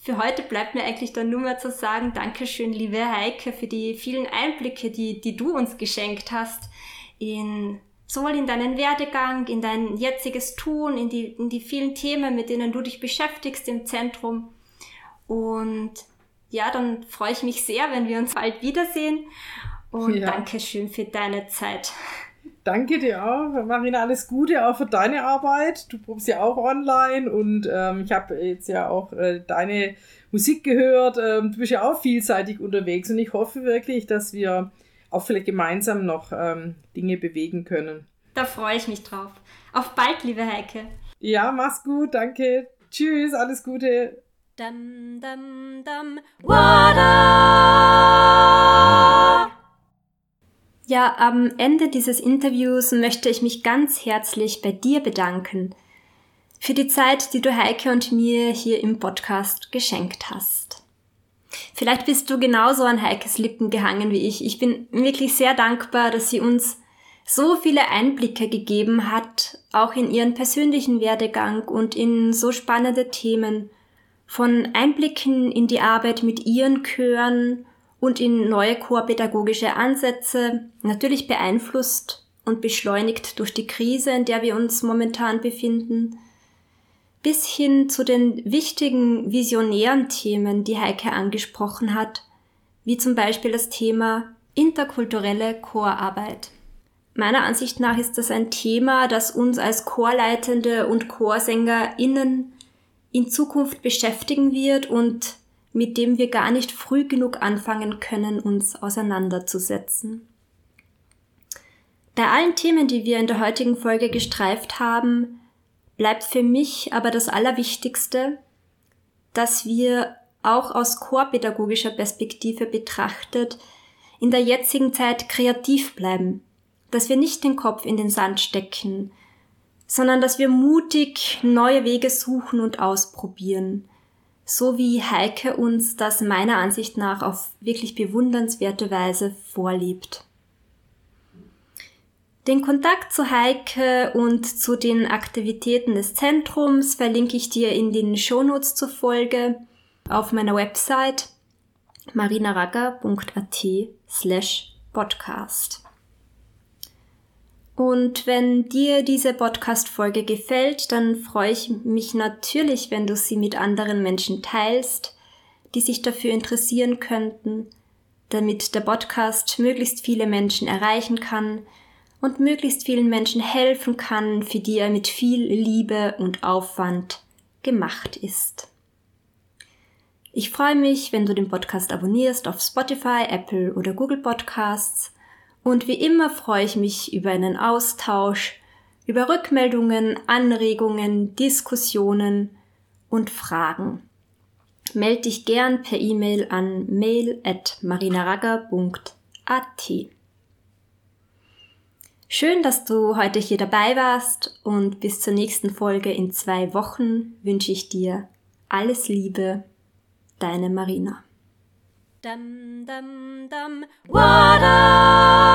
für heute bleibt mir eigentlich dann nur mehr zu sagen, Dankeschön, liebe Heike, für die vielen Einblicke, die, die du uns geschenkt hast, in, sowohl in deinen Werdegang, in dein jetziges Tun, in die, in die vielen Themen, mit denen du dich beschäftigst im Zentrum. Und ja, dann freue ich mich sehr, wenn wir uns bald wiedersehen. Und ja. danke schön für deine Zeit. Danke dir auch, Marina. Alles Gute auch für deine Arbeit. Du probst ja auch online und ähm, ich habe jetzt ja auch äh, deine Musik gehört. Ähm, du bist ja auch vielseitig unterwegs und ich hoffe wirklich, dass wir auch vielleicht gemeinsam noch ähm, Dinge bewegen können. Da freue ich mich drauf. Auf bald, liebe Heike. Ja, mach's gut. Danke. Tschüss. Alles Gute. Dum, dum, dum. Water! Ja, am Ende dieses Interviews möchte ich mich ganz herzlich bei dir bedanken für die Zeit, die du Heike und mir hier im Podcast geschenkt hast. Vielleicht bist du genauso an Heikes Lippen gehangen wie ich. Ich bin wirklich sehr dankbar, dass sie uns so viele Einblicke gegeben hat, auch in ihren persönlichen Werdegang und in so spannende Themen von Einblicken in die Arbeit mit ihren Chören und in neue chorpädagogische Ansätze, natürlich beeinflusst und beschleunigt durch die Krise, in der wir uns momentan befinden, bis hin zu den wichtigen visionären Themen, die Heike angesprochen hat, wie zum Beispiel das Thema interkulturelle Chorarbeit. Meiner Ansicht nach ist das ein Thema, das uns als Chorleitende und Chorsänger*innen in Zukunft beschäftigen wird und mit dem wir gar nicht früh genug anfangen können, uns auseinanderzusetzen. Bei allen Themen, die wir in der heutigen Folge gestreift haben, bleibt für mich aber das Allerwichtigste, dass wir auch aus chorpädagogischer Perspektive betrachtet in der jetzigen Zeit kreativ bleiben, dass wir nicht den Kopf in den Sand stecken, sondern dass wir mutig neue Wege suchen und ausprobieren, so wie Heike uns das meiner Ansicht nach auf wirklich bewundernswerte Weise vorlebt. Den Kontakt zu Heike und zu den Aktivitäten des Zentrums verlinke ich dir in den Shownotes zur Folge auf meiner Website marinaraga.at slash podcast. Und wenn dir diese Podcast-Folge gefällt, dann freue ich mich natürlich, wenn du sie mit anderen Menschen teilst, die sich dafür interessieren könnten, damit der Podcast möglichst viele Menschen erreichen kann und möglichst vielen Menschen helfen kann, für die er mit viel Liebe und Aufwand gemacht ist. Ich freue mich, wenn du den Podcast abonnierst auf Spotify, Apple oder Google Podcasts und wie immer freue ich mich über einen Austausch, über Rückmeldungen, Anregungen, Diskussionen und Fragen. Meld dich gern per E-Mail an mail at marinaragger.at. Schön, dass du heute hier dabei warst und bis zur nächsten Folge in zwei Wochen wünsche ich dir alles Liebe, deine Marina. Dum dum dum. What up?